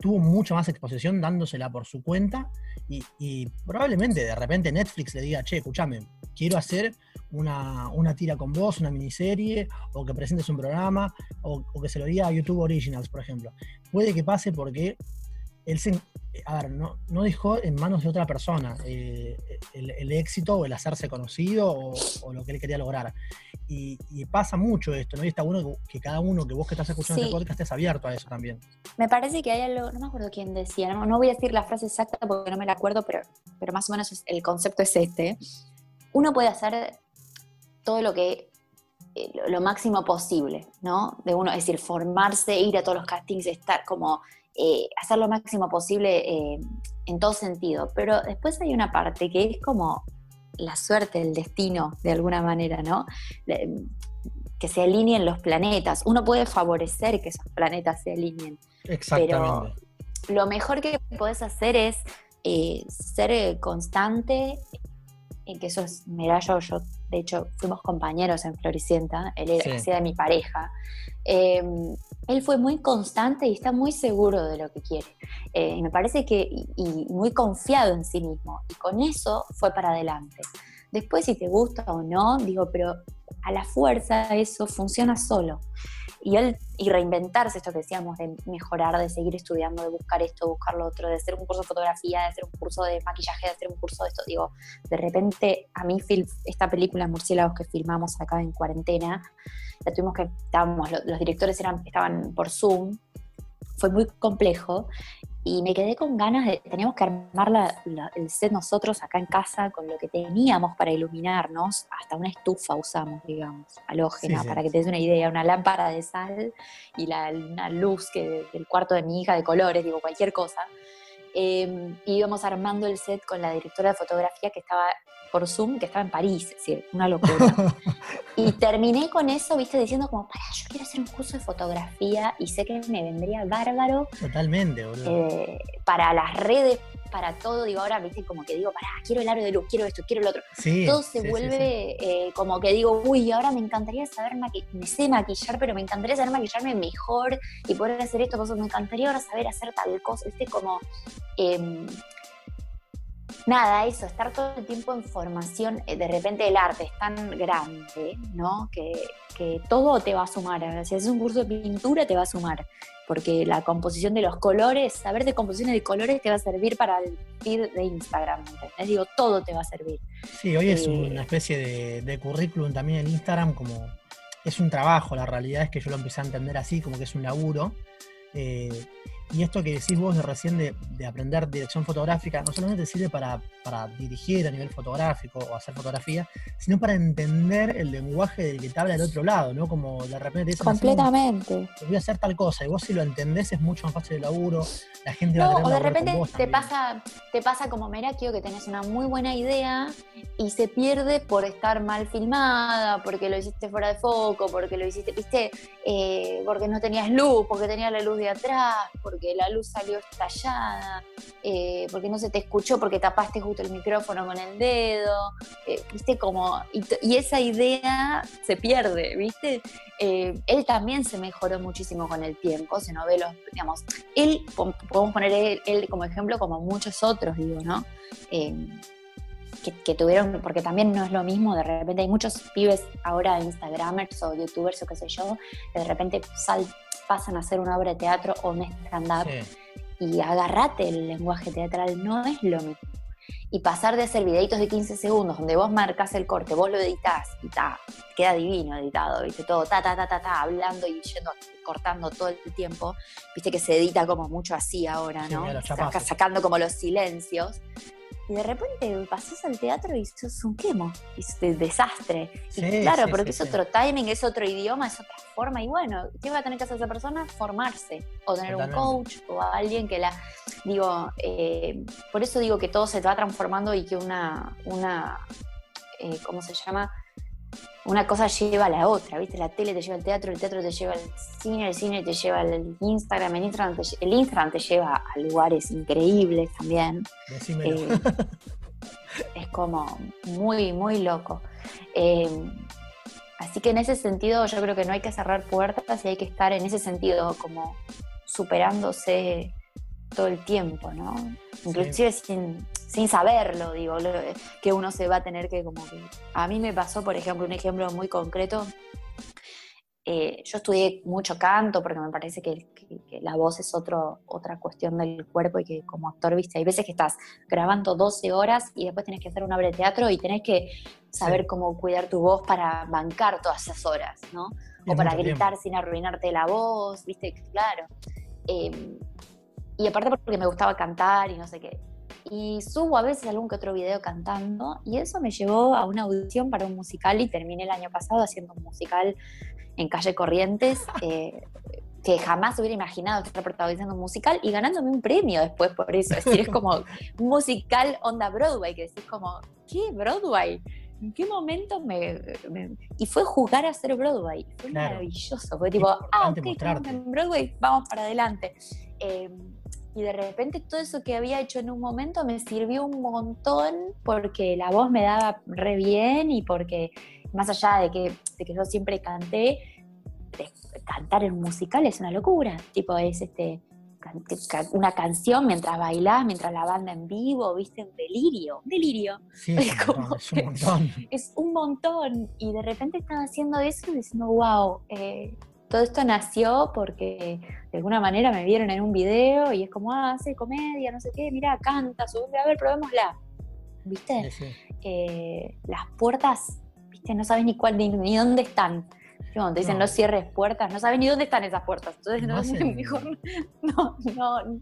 tuvo mucha más exposición dándosela por su cuenta y, probablemente de repente Netflix le diga, che, escúchame, quiero hacer una, tira con vos, una miniserie, o que presentes un programa, o, o, que se lo diga a YouTube Originals, por ejemplo. Puede que pase porque él se, a ver, no, no dejó en manos de otra persona eh, el, éxito o el hacerse conocido o, lo que él quería lograr. Y, pasa mucho esto, ¿no? Y está bueno que, cada uno, que vos que estás escuchando este podcast, estés abierto a eso también. Me parece que hay algo, no me acuerdo quién decía, no, voy a decir la frase exacta porque no me la acuerdo, pero, pero más o menos el concepto es este. Uno puede hacer todo lo que eh, lo máximo posible, ¿no? De uno, es decir, formarse, ir a todos los castings, estar como eh, hacer lo máximo posible eh, en todo sentido. Pero después hay una parte que es como la suerte, el destino, de alguna manera, ¿no? que se alineen los planetas. Uno puede favorecer que esos planetas se alineen. Exactamente. Pero lo mejor que puedes hacer es eh, ser constante, en que eso es, mira, yo, yo de hecho fuimos compañeros en Floricienta, él era de mi pareja, Em, él fue muy constante y está muy seguro de lo que quiere. Eh, y me parece que, y, muy confiado en sí mismo. Y con eso fue para adelante. Después, si te gusta o no, digo, pero a la fuerza eso funciona solo. Y él, y reinventarse, esto que decíamos, de mejorar, de seguir estudiando, de buscar esto, buscar lo otro, de hacer un curso de fotografía, de hacer un curso de maquillaje, de hacer un curso de esto. Digo, de repente, a mí, esta película Murciélagos que filmamos acá en cuarentena, la tuvimos que, estábamos, los directores estaban por Zoom, fue muy complejo y me quedé con ganas de, teníamos que armar el set nosotros acá en casa con lo que teníamos para iluminarnos, hasta una estufa usamos, digamos, halógena, para que te des una idea, una lámpara de sal y la, una luz que, del cuarto de mi hija de colores, digo, cualquier cosa. Eh, íbamos armando el set con la directora de fotografía que estaba por Zoom, que estaba en París, es decir, una locura. y terminé con eso, viste, diciendo como, para, yo quiero hacer un curso de fotografía y sé que me vendría bárbaro. Totalmente, boludo. Eh, para las redes, para todo, digo, ahora, viste, como que digo, para, quiero el aro de luz, quiero esto, quiero el otro. todo se vuelve eh, como que digo, uy, ahora me encantaría saber maquillar, me sé maquillar, pero me encantaría saber maquillarme mejor y poder hacer esto, me encantaría ahora saber hacer tal cosa, viste, como... Em, nada, eso, estar todo el tiempo en formación, eh, de repente el arte es tan grande, ¿no? Que, todo te va a sumar. Si haces un curso de pintura, te va a sumar. Porque la composición de los colores, saber de composiciones de colores te va a servir para el feed de Instagram, ¿entendés? Digo, todo te va a servir. Sí, hoy es eh, una especie de, currículum también en Instagram, como es un trabajo, la realidad es que yo lo empecé a entender así, como que es un laburo. Eh, Y esto que decís vos de recién de, aprender dirección fotográfica, no solamente sirve para, dirigir a nivel fotográfico o hacer fotografía, sino para entender el lenguaje del que te habla del otro lado, ¿no? Como de repente te dicen, Completamente. voy a hacer tal cosa, y vos si lo entendés es mucho más fácil el laburo, la gente no, va a o de repente te pasa, te pasa como Merakio que tenés una muy buena idea y se pierde por estar mal filmada, porque lo hiciste fuera de foco, porque lo hiciste, viste, eh, porque no tenías luz, porque tenías la luz de atrás, porque porque la luz salió estallada, eh, porque no se te escuchó, porque tapaste justo el micrófono con el dedo, eh, viste como, y, esa idea se pierde, viste. Eh, él también se mejoró muchísimo con el tiempo, se no ve los, digamos, él, podemos poner él, como ejemplo, como muchos otros, digo, ¿no? Que, tuvieron, porque también no es lo mismo, de repente hay muchos pibes ahora Instagramers o youtubers o qué sé yo, que de repente sal, pasan a hacer una obra de teatro o un stand-up y agarrate el lenguaje teatral, no es lo mismo. Y pasar de hacer videitos de 15 segundos donde vos marcas el corte, vos lo editas y ta, queda divino editado, viste, todo ta, ta, ta, ta, ta, hablando y yendo, cortando todo el tiempo, viste que se edita como mucho así ahora, ¿no? sacando como los silencios y de repente pasas al teatro y sos un quemo, y es un desastre. claro, porque es otro timing, es otro idioma, es otra forma. Y bueno, ¿qué va a tener que hacer esa persona? Formarse, o tener un coach, o alguien que la. Digo, eh, por eso digo que todo se va transformando y que una. una eh, ¿Cómo se llama? Una cosa lleva a la otra, ¿viste? La tele te lleva al teatro, el teatro te lleva al cine, el cine te lleva al Instagram, el Instagram te, el Instagram te lleva a lugares increíbles también. Eh, es como muy, muy loco. Eh, así que en ese sentido yo creo que no hay que cerrar puertas y hay que estar en ese sentido como superándose todo el tiempo, ¿no? Inclusive sin, sin saberlo, digo, que uno se va a tener que como que... A mí me pasó, por ejemplo, un ejemplo muy concreto. Eh, yo estudié mucho canto porque me parece que, la voz es otro, otra cuestión del cuerpo y que como actor, viste, hay veces que estás grabando 12 horas y después tienes que hacer una obra de teatro y tenés que saber cómo cuidar tu voz para bancar todas esas horas, ¿no? O para gritar sin arruinarte la voz, viste, claro. Em, y aparte porque me gustaba cantar y no sé qué y subo a veces algún que otro video cantando y eso me llevó a una audición para un musical y terminé el año pasado haciendo un musical en Calle Corrientes eh, que jamás hubiera imaginado estar protagonizando un musical y ganándome un premio después por eso. Es decir, es como un musical onda Broadway, que decís como, ¿qué Broadway? ¿En qué momento me, Y fue jugar a hacer Broadway. Fue maravilloso. Fue tipo, ah, ok, en Broadway, vamos para adelante. Eh, y de repente todo eso que había hecho en un momento me sirvió un montón porque la voz me daba re bien y porque más allá de que, de que yo siempre canté, cantar en musical es una locura, tipo es este una canción mientras bailás, mientras la banda en vivo, viste, un delirio, un delirio. es, un montón. Es un montón. Y de repente estaba haciendo eso y diciendo, wow, eh, todo esto nació porque de alguna manera me vieron en un video y es como, ah, hace comedia, no sé qué, mira, canta, sube, a ver, probémosla. ¿Viste? Eh, las puertas, ¿viste? No sabes ni cuál, ni, dónde están. Cuando te dicen no. cierres puertas, no sabes ni dónde están esas puertas. Entonces no, es mejor no, no,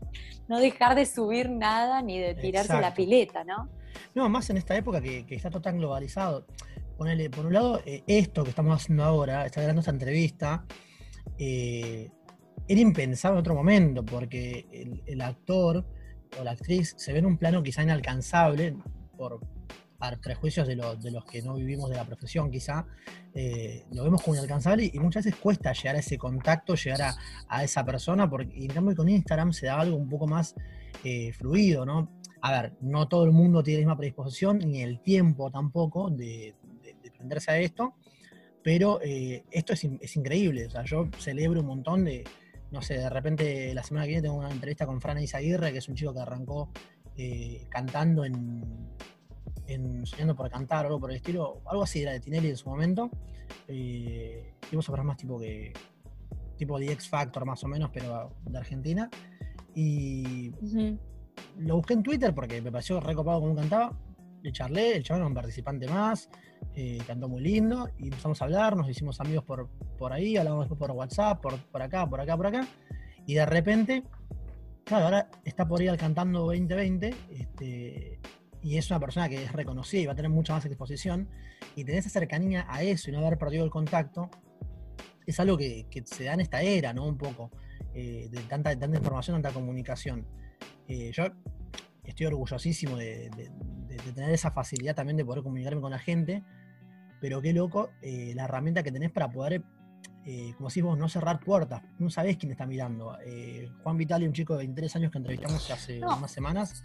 no, dejar de subir nada ni de tirarse la pileta, ¿no? No, más en esta época que, está todo tan globalizado. Ponele, por un lado, eh, esto que estamos haciendo ahora, está grabando esta entrevista, eh, era impensado en otro momento, porque el, actor o la actriz se ve en un plano quizá inalcanzable por, prejuicios de, los que no vivimos de la profesión, quizá, eh, lo vemos como inalcanzable y, muchas veces cuesta llegar a ese contacto, llegar a, esa persona, porque en cambio con Instagram se da algo un poco más eh, fluido, ¿no? A ver, no todo el mundo tiene la misma predisposición, ni el tiempo tampoco de, de prenderse a esto, pero eh, esto es, increíble. O sea, yo celebro un montón de, no sé, de repente la semana que viene tengo una entrevista con Fran Isaguirre, que es un chico que arrancó cantando en, en, Soñando por Cantar o algo por el estilo, algo así era de Tinelli en su momento. Eh, y vos más tipo que tipo de X Factor más o menos, pero de Argentina. Y lo busqué en Twitter porque me pareció recopado como cantaba. Le charlé, el chaval era un participante más. Eh, cantó muy lindo y empezamos a hablar, nos hicimos amigos por, por ahí, hablamos después por WhatsApp, por, por acá, por acá, por acá, y de repente claro, ahora está por ir al Cantando 2020, este, y es una persona que es reconocida y va a tener mucha más exposición, y tener esa cercanía a eso y no haber perdido el contacto, es algo que, se da en esta era, ¿no? Un poco, eh, de, tanta, tanta información, tanta comunicación. Eh, yo estoy orgullosísimo de, tener esa facilidad también de poder comunicarme con la gente, pero qué loco eh, la herramienta que tenés para poder, como decís vos, no cerrar puertas, no sabés quién está mirando. Juan Vitali, un chico de 23 años que entrevistamos hace unas semanas,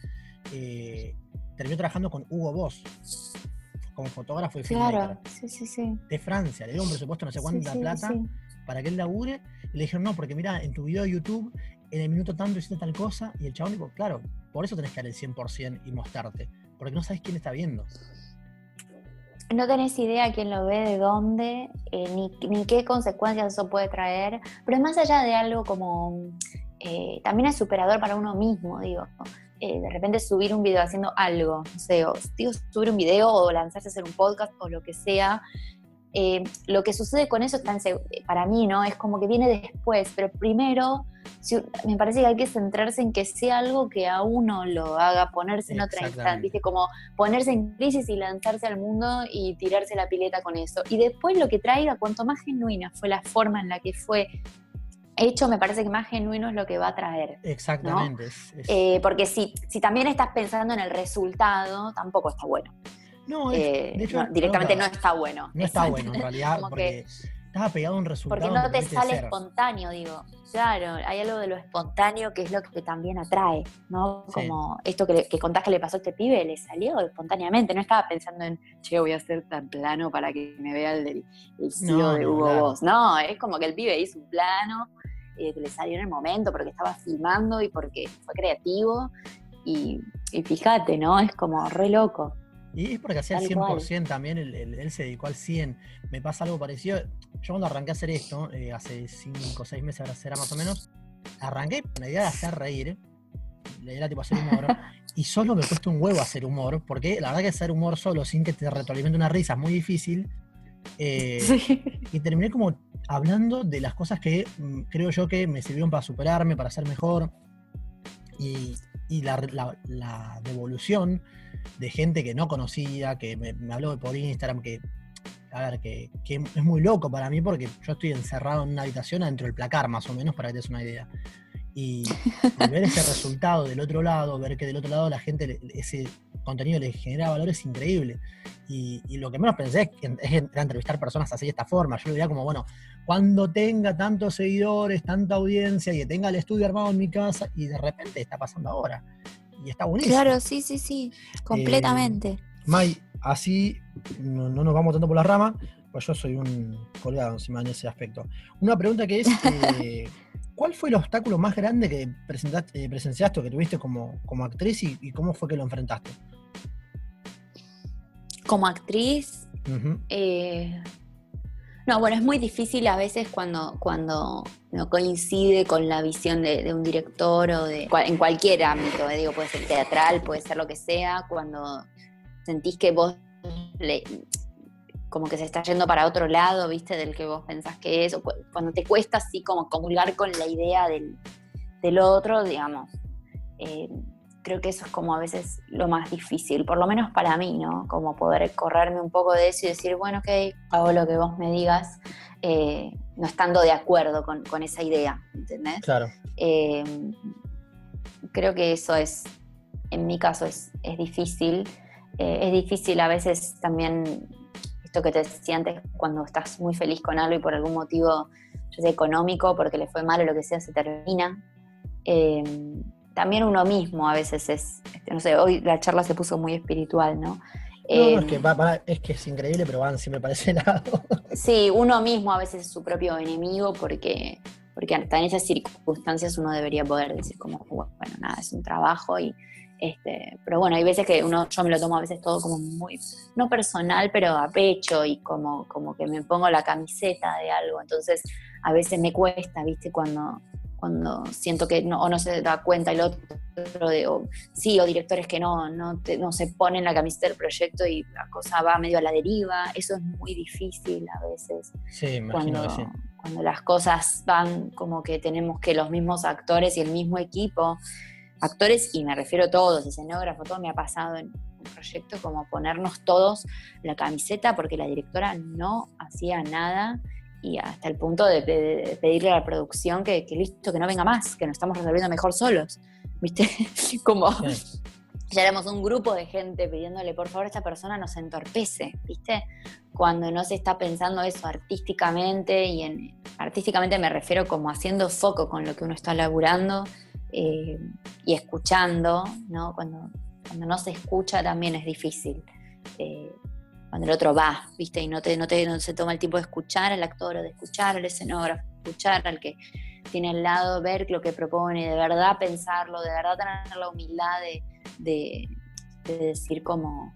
terminó trabajando con Hugo Boss como fotógrafo y claro, sí, sí, sí. de Francia. Le dio un presupuesto no sé cuánta plata para que él labure. Y le dijeron, no, porque mira, en tu video de YouTube, en el minuto tanto hiciste tal cosa. Y el chabón dijo, claro, por eso tenés que dar el 100% y mostrarte. Porque no sabes quién está viendo. No tenés idea quién lo ve, de dónde, eh, ni, ni, qué consecuencias eso puede traer. Pero es más allá de algo como... Eh, también es superador para uno mismo, digo. Eh, de repente subir un video haciendo algo, no sé, o digo, subir un video o lanzarse a hacer un podcast o lo que sea. Eh, lo que sucede con eso está para mí, ¿no? Es como que viene después, pero primero me parece que hay que centrarse en que sea algo que a uno lo haga ponerse en otra instancia, ¿viste? Como ponerse en crisis y lanzarse al mundo y tirarse la pileta con eso. Y después lo que traiga, cuanto más genuina fue la forma en la que fue hecho me parece que más genuino es lo que va a traer. Exactamente. Eh, porque si, si también estás pensando en el resultado, tampoco está bueno. No, eh, directamente no está bueno. No está bueno en realidad, porque estás apegado a un resultado. Porque no te sale espontáneo, digo. Claro, hay algo de lo espontáneo que es lo que también atrae, ¿no? Como esto que, que, contás que le pasó a este pibe, le salió espontáneamente, no estaba pensando en, che, voy a hacer tan plano para que me vea el del el CEO de Hugo Boss. No, es como que el pibe hizo un plano eh, que le salió en el momento, porque estaba filmando y porque fue creativo. Y, fíjate, ¿no? Es como re loco. Y es porque hacía el 100% también, él, se dedicó al 100%. Me pasa algo parecido. Yo cuando arranqué a hacer esto, eh, hace 5 o 6 meses ahora será más o menos, arranqué con la idea de hacer reír. La idea era tipo hacer humor. y solo me cuesta un huevo hacer humor, porque la verdad que hacer humor solo sin que te retroalimente una risa es muy difícil. Eh, y terminé como hablando de las cosas que mm, creo yo que me sirvieron para superarme, para ser mejor. Y, la, devolución de gente que no conocía, que me, habló por Instagram, que, a ver, que, es muy loco para mí porque yo estoy encerrado en una habitación adentro del placar, más o menos, para que te des una idea. Y, ver ese resultado del otro lado, ver que del otro lado la gente, ese contenido le genera valor es increíble. Y, lo que menos pensé es, era entrevistar personas así de esta forma. Yo lo diría como, bueno, cuando tenga tantos seguidores, tanta audiencia y que tenga el estudio armado en mi casa, y de repente está pasando ahora. Y está buenísimo. Claro, sí, sí, sí, completamente. Eh, May, así no, nos vamos tanto por la rama, pues yo soy un colgado encima en ese aspecto. Una pregunta que es, eh, ¿Cuál fue el obstáculo más grande que presentaste, eh, presenciaste o que tuviste como, como actriz y, cómo fue que lo enfrentaste? Como actriz, eh, no, bueno, es muy difícil a veces cuando, cuando no coincide con la visión de, un director o de en cualquier ámbito, eh, digo, puede ser teatral, puede ser lo que sea, cuando sentís que vos como que se está yendo para otro lado, ¿viste? Del que vos pensás que es, o cuando te cuesta así como comulgar con la idea del, otro, digamos. Eh, creo que eso es como a veces lo más difícil, por lo menos para mí, ¿no? Como poder correrme un poco de eso y decir, bueno, ok, hago lo que vos me digas, eh, no estando de acuerdo con, esa idea, ¿entendés? Claro. Eh, creo que eso es, en mi caso, es, es difícil. es difícil a veces también que te decía antes, cuando estás muy feliz con algo y por algún motivo, yo sé, económico, porque le fue mal o lo que sea, se termina. También uno mismo a veces es, este, no sé, hoy la charla se puso muy espiritual, ¿no? es, em, que, es que es increíble, pero van siempre parece lado. sí, uno mismo a veces es su propio enemigo porque, porque hasta en esas circunstancias uno debería poder decir como, bueno, nada, es un trabajo y este, pero bueno, hay veces que uno, yo me lo tomo a veces todo como muy, no personal, pero a pecho y como, como que me pongo la camiseta de algo. Entonces, a veces me cuesta, ¿viste? Cuando, cuando siento que no, o no se da cuenta el otro, de, o, sí, o directores que no, no, no se ponen la camiseta del proyecto y la cosa va medio a la deriva. Eso es muy difícil a veces. Sí, me cuando, cuando las cosas van como que tenemos que los mismos actores y el mismo equipo, actores, y me refiero a todos, escenógrafo, todo me ha pasado en un proyecto como ponernos todos la camiseta porque la directora no hacía nada y hasta el punto de, pedirle a la producción que, listo, que no venga más, que nos estamos resolviendo mejor solos, ¿viste? como ya éramos un grupo de gente pidiéndole, por favor, esta persona nos entorpece, ¿viste? Cuando no se está pensando eso artísticamente, y en, artísticamente me refiero como haciendo foco con lo que uno está laburando eh, y escuchando, ¿no? Cuando, cuando no se escucha también es difícil. Eh, cuando el otro va, ¿viste? Y no, te, no, te, no se toma el tiempo de escuchar al actor o de escuchar al escenógrafo, escuchar al que tiene al lado, ver lo que propone, de verdad pensarlo, de verdad tener la humildad de de, decir como,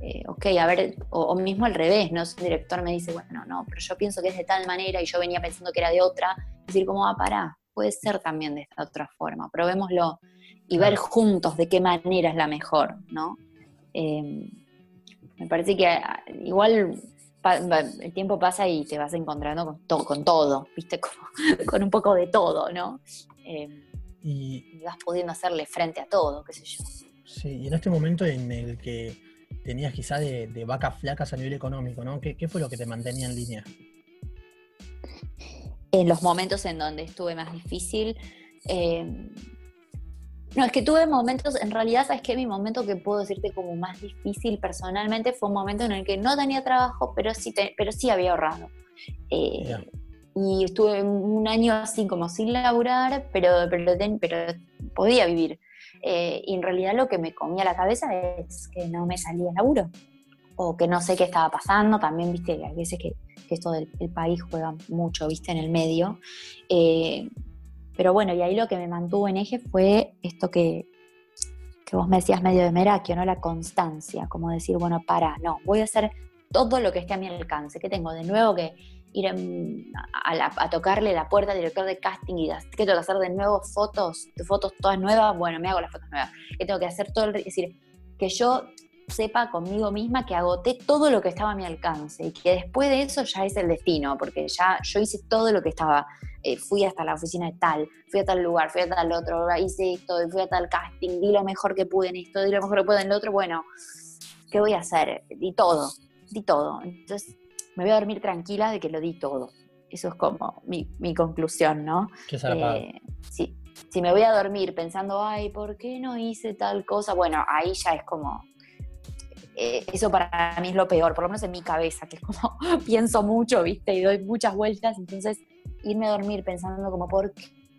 eh, ok, a ver, o, mismo al revés, ¿no? Si un director me dice, bueno, no, pero yo pienso que es de tal manera y yo venía pensando que era de otra, decir como, ah, pará, puede ser también de esta otra forma, probémoslo y ver juntos de qué manera es la mejor, ¿no? Em, me parece que ah, igual el tiempo pasa y te vas encontrando con, todo, con todo, ¿viste? Como, con un poco de todo, ¿no? Em, y, vas pudiendo hacerle frente a todo, qué sé yo. Sí, y en este momento en el que tenías quizá de, vacas flacas a nivel económico, ¿no? ¿Qué, fue lo que te mantenía en línea? En los momentos en donde estuve más difícil, eh, no, es que tuve momentos, en realidad, ¿sabes qué? Mi momento que puedo decirte como más difícil personalmente fue un momento en el que no tenía trabajo, pero sí, pero sí había ahorrado. Eh, y estuve un año así como sin laburar, pero, pero, pero podía vivir. Eh, y en realidad lo que me comía la cabeza es que no me salía el laburo o que no sé qué estaba pasando. También, viste, hay veces que, esto del país juega mucho, viste, en el medio. Eh, pero bueno, y ahí lo que me mantuvo en eje fue esto que, que vos me decías medio de Merakio, ¿no? La constancia, como decir, bueno, para, no, voy a hacer todo lo que esté a mi alcance. que tengo de nuevo que ir a, tocarle la puerta al director de casting y ¿qué tengo que hacer de nuevo? Fotos, fotos todas nuevas, bueno, me hago las fotos nuevas. ¿Qué tengo que hacer todo el... Es decir, que yo sepa conmigo misma que agoté todo lo que estaba a mi alcance y que después de eso ya es el destino, porque ya yo hice todo lo que estaba, eh, fui hasta la oficina de tal, fui a tal lugar, fui a tal otro, hice esto, fui a tal casting, di lo mejor que pude en esto, di lo mejor que pude en lo otro, bueno, ¿qué voy a hacer? Di todo, di todo. Entonces me voy a dormir tranquila de que lo di todo. Eso es como mi, conclusión, ¿no? Qué eh, sí, si me voy a dormir pensando, ay, ¿por qué no hice tal cosa? Bueno, ahí ya es como, eh, eso para mí es lo peor, por lo menos en mi cabeza, que es como pienso mucho, ¿viste? Y doy muchas vueltas, entonces irme a dormir pensando como, ¿por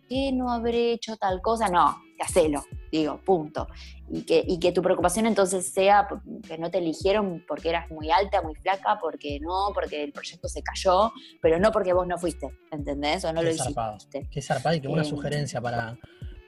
qué no habré hecho tal cosa? No, hacelo, digo, punto y que, y que tu preocupación entonces sea que no te eligieron porque eras muy alta, muy flaca, porque no, porque el proyecto se cayó, pero no porque vos no fuiste, ¿entendés? O no lo hiciste. Qué zarpado y qué buena eh, sugerencia para,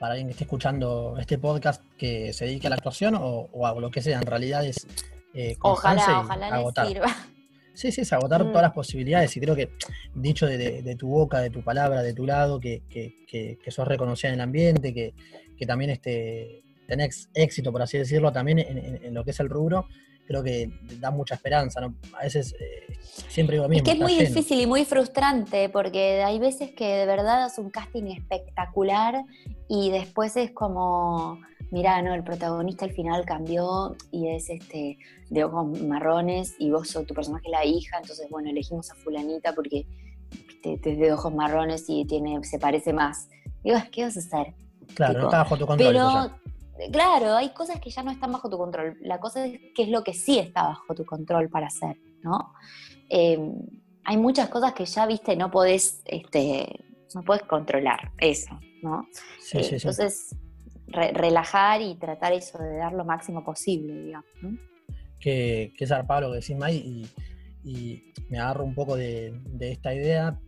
para alguien que esté escuchando este podcast que se dedique a la actuación o, a lo que sea, en realidad es eh, ojalá, ojalá agotar. sirva. Sí, sí, es agotar todas mm. las posibilidades y creo que dicho de, tu boca, de tu palabra, de tu lado, que, que, que, sos reconocida en el ambiente, que, que también este, tenés éxito, por así decirlo, también en, lo que es el rubro, creo que da mucha esperanza, ¿no? A veces eh, siempre digo lo mismo. Es que es muy difícil y muy frustrante porque hay veces que de verdad es un casting espectacular y después es como, mira, no, el protagonista al final cambió y es este de ojos marrones y vos sos tu personaje la hija, entonces bueno, elegimos a fulanita porque es de ojos marrones y tiene, se parece más. Digo, ¿qué vas a hacer? Claro, no está bajo tu control. Pero, claro, hay cosas que ya no están bajo tu control. La cosa es qué es lo que sí está bajo tu control para hacer, ¿no? Eh, hay muchas cosas que ya, viste, no podés, este, no podés controlar eso, ¿no? Sí, sí, sí. Entonces, relajar y tratar eso de dar lo máximo posible, digamos. ¿no? Que, que zarpado lo que decís, May, y, y, me agarro un poco de, de esta idea,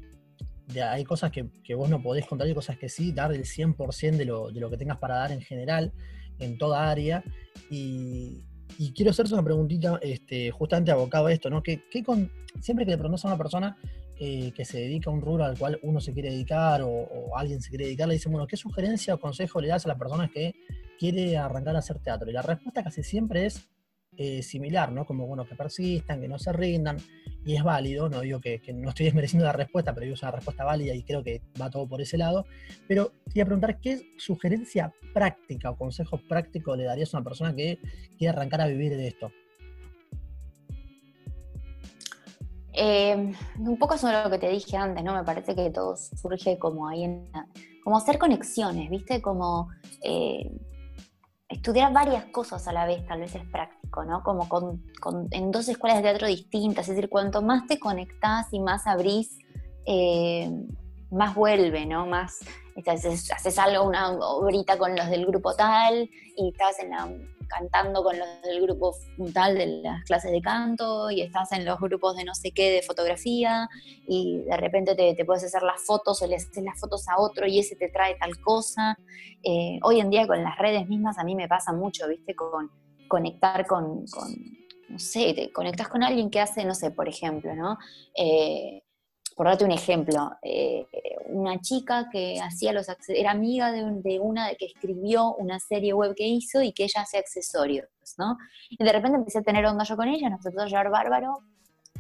hay cosas que, vos no podés contar y cosas que sí, dar el 100% de lo, de lo que tengas para dar en general, en toda área. Y, quiero hacerte una preguntita este, justamente abocado a esto, ¿no? Que, con, siempre que le preguntas a una persona eh, que se dedica a un rubro al cual uno se quiere dedicar o, alguien se quiere dedicar, le dicen, bueno, ¿qué sugerencia o consejo le das a la persona que quiere arrancar a hacer teatro? Y la respuesta casi siempre es eh, similar, ¿no? Como, bueno, que persistan, que no se rindan, y es válido, no digo que, no estoy desmereciendo la respuesta, pero digo es una respuesta válida y creo que va todo por ese lado, pero te a preguntar, ¿qué sugerencia práctica o consejo práctico le darías a una persona que quiere arrancar a vivir de esto? Eh, un poco sobre lo que te dije antes, ¿no? Me parece que todo surge como ahí en... Como hacer conexiones, ¿viste? Como... Eh, estudiar varias cosas a la vez tal vez es práctico, ¿no? Como con, en dos escuelas de teatro distintas, es decir, cuanto más te conectás y más abrís, eh, más vuelve, ¿no? Más haces, haces algo, una obrita con los del grupo tal y estás en la cantando con los del grupo tal de las clases de canto y estás en los grupos de no sé qué de fotografía y de repente te, puedes hacer las fotos o le haces las fotos a otro y ese te trae tal cosa. Eh, hoy en día con las redes mismas a mí me pasa mucho, ¿viste? Con conectar con, no sé, te conectas con alguien que hace, no sé, por ejemplo, ¿no? Eh, por darte un ejemplo, eh, una chica que hacía los era amiga de, de, una que escribió una serie web que hizo y que ella hace accesorios, ¿no? Y de repente empecé a tener onda yo con ella, nos empezó a llevar bárbaro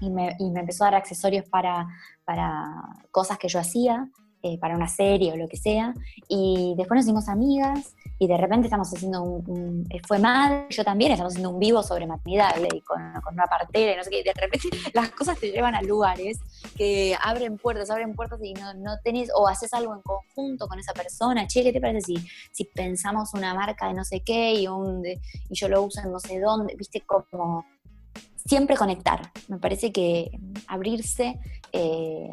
y me, y me empezó a dar accesorios para, para cosas que yo hacía eh, para una serie o lo que sea, y después nos hicimos amigas y de repente estamos haciendo un, eh, fue mal, yo también estamos haciendo un vivo sobre maternidad y con, una partera y no sé qué, de repente las cosas te llevan a lugares que abren puertas, abren puertas y no, no tenés, o haces algo en conjunto con esa persona, che, ¿qué te parece si, si pensamos una marca de no sé qué y, un, y yo lo uso en no sé dónde, viste, como siempre conectar, me parece que abrirse... Eh,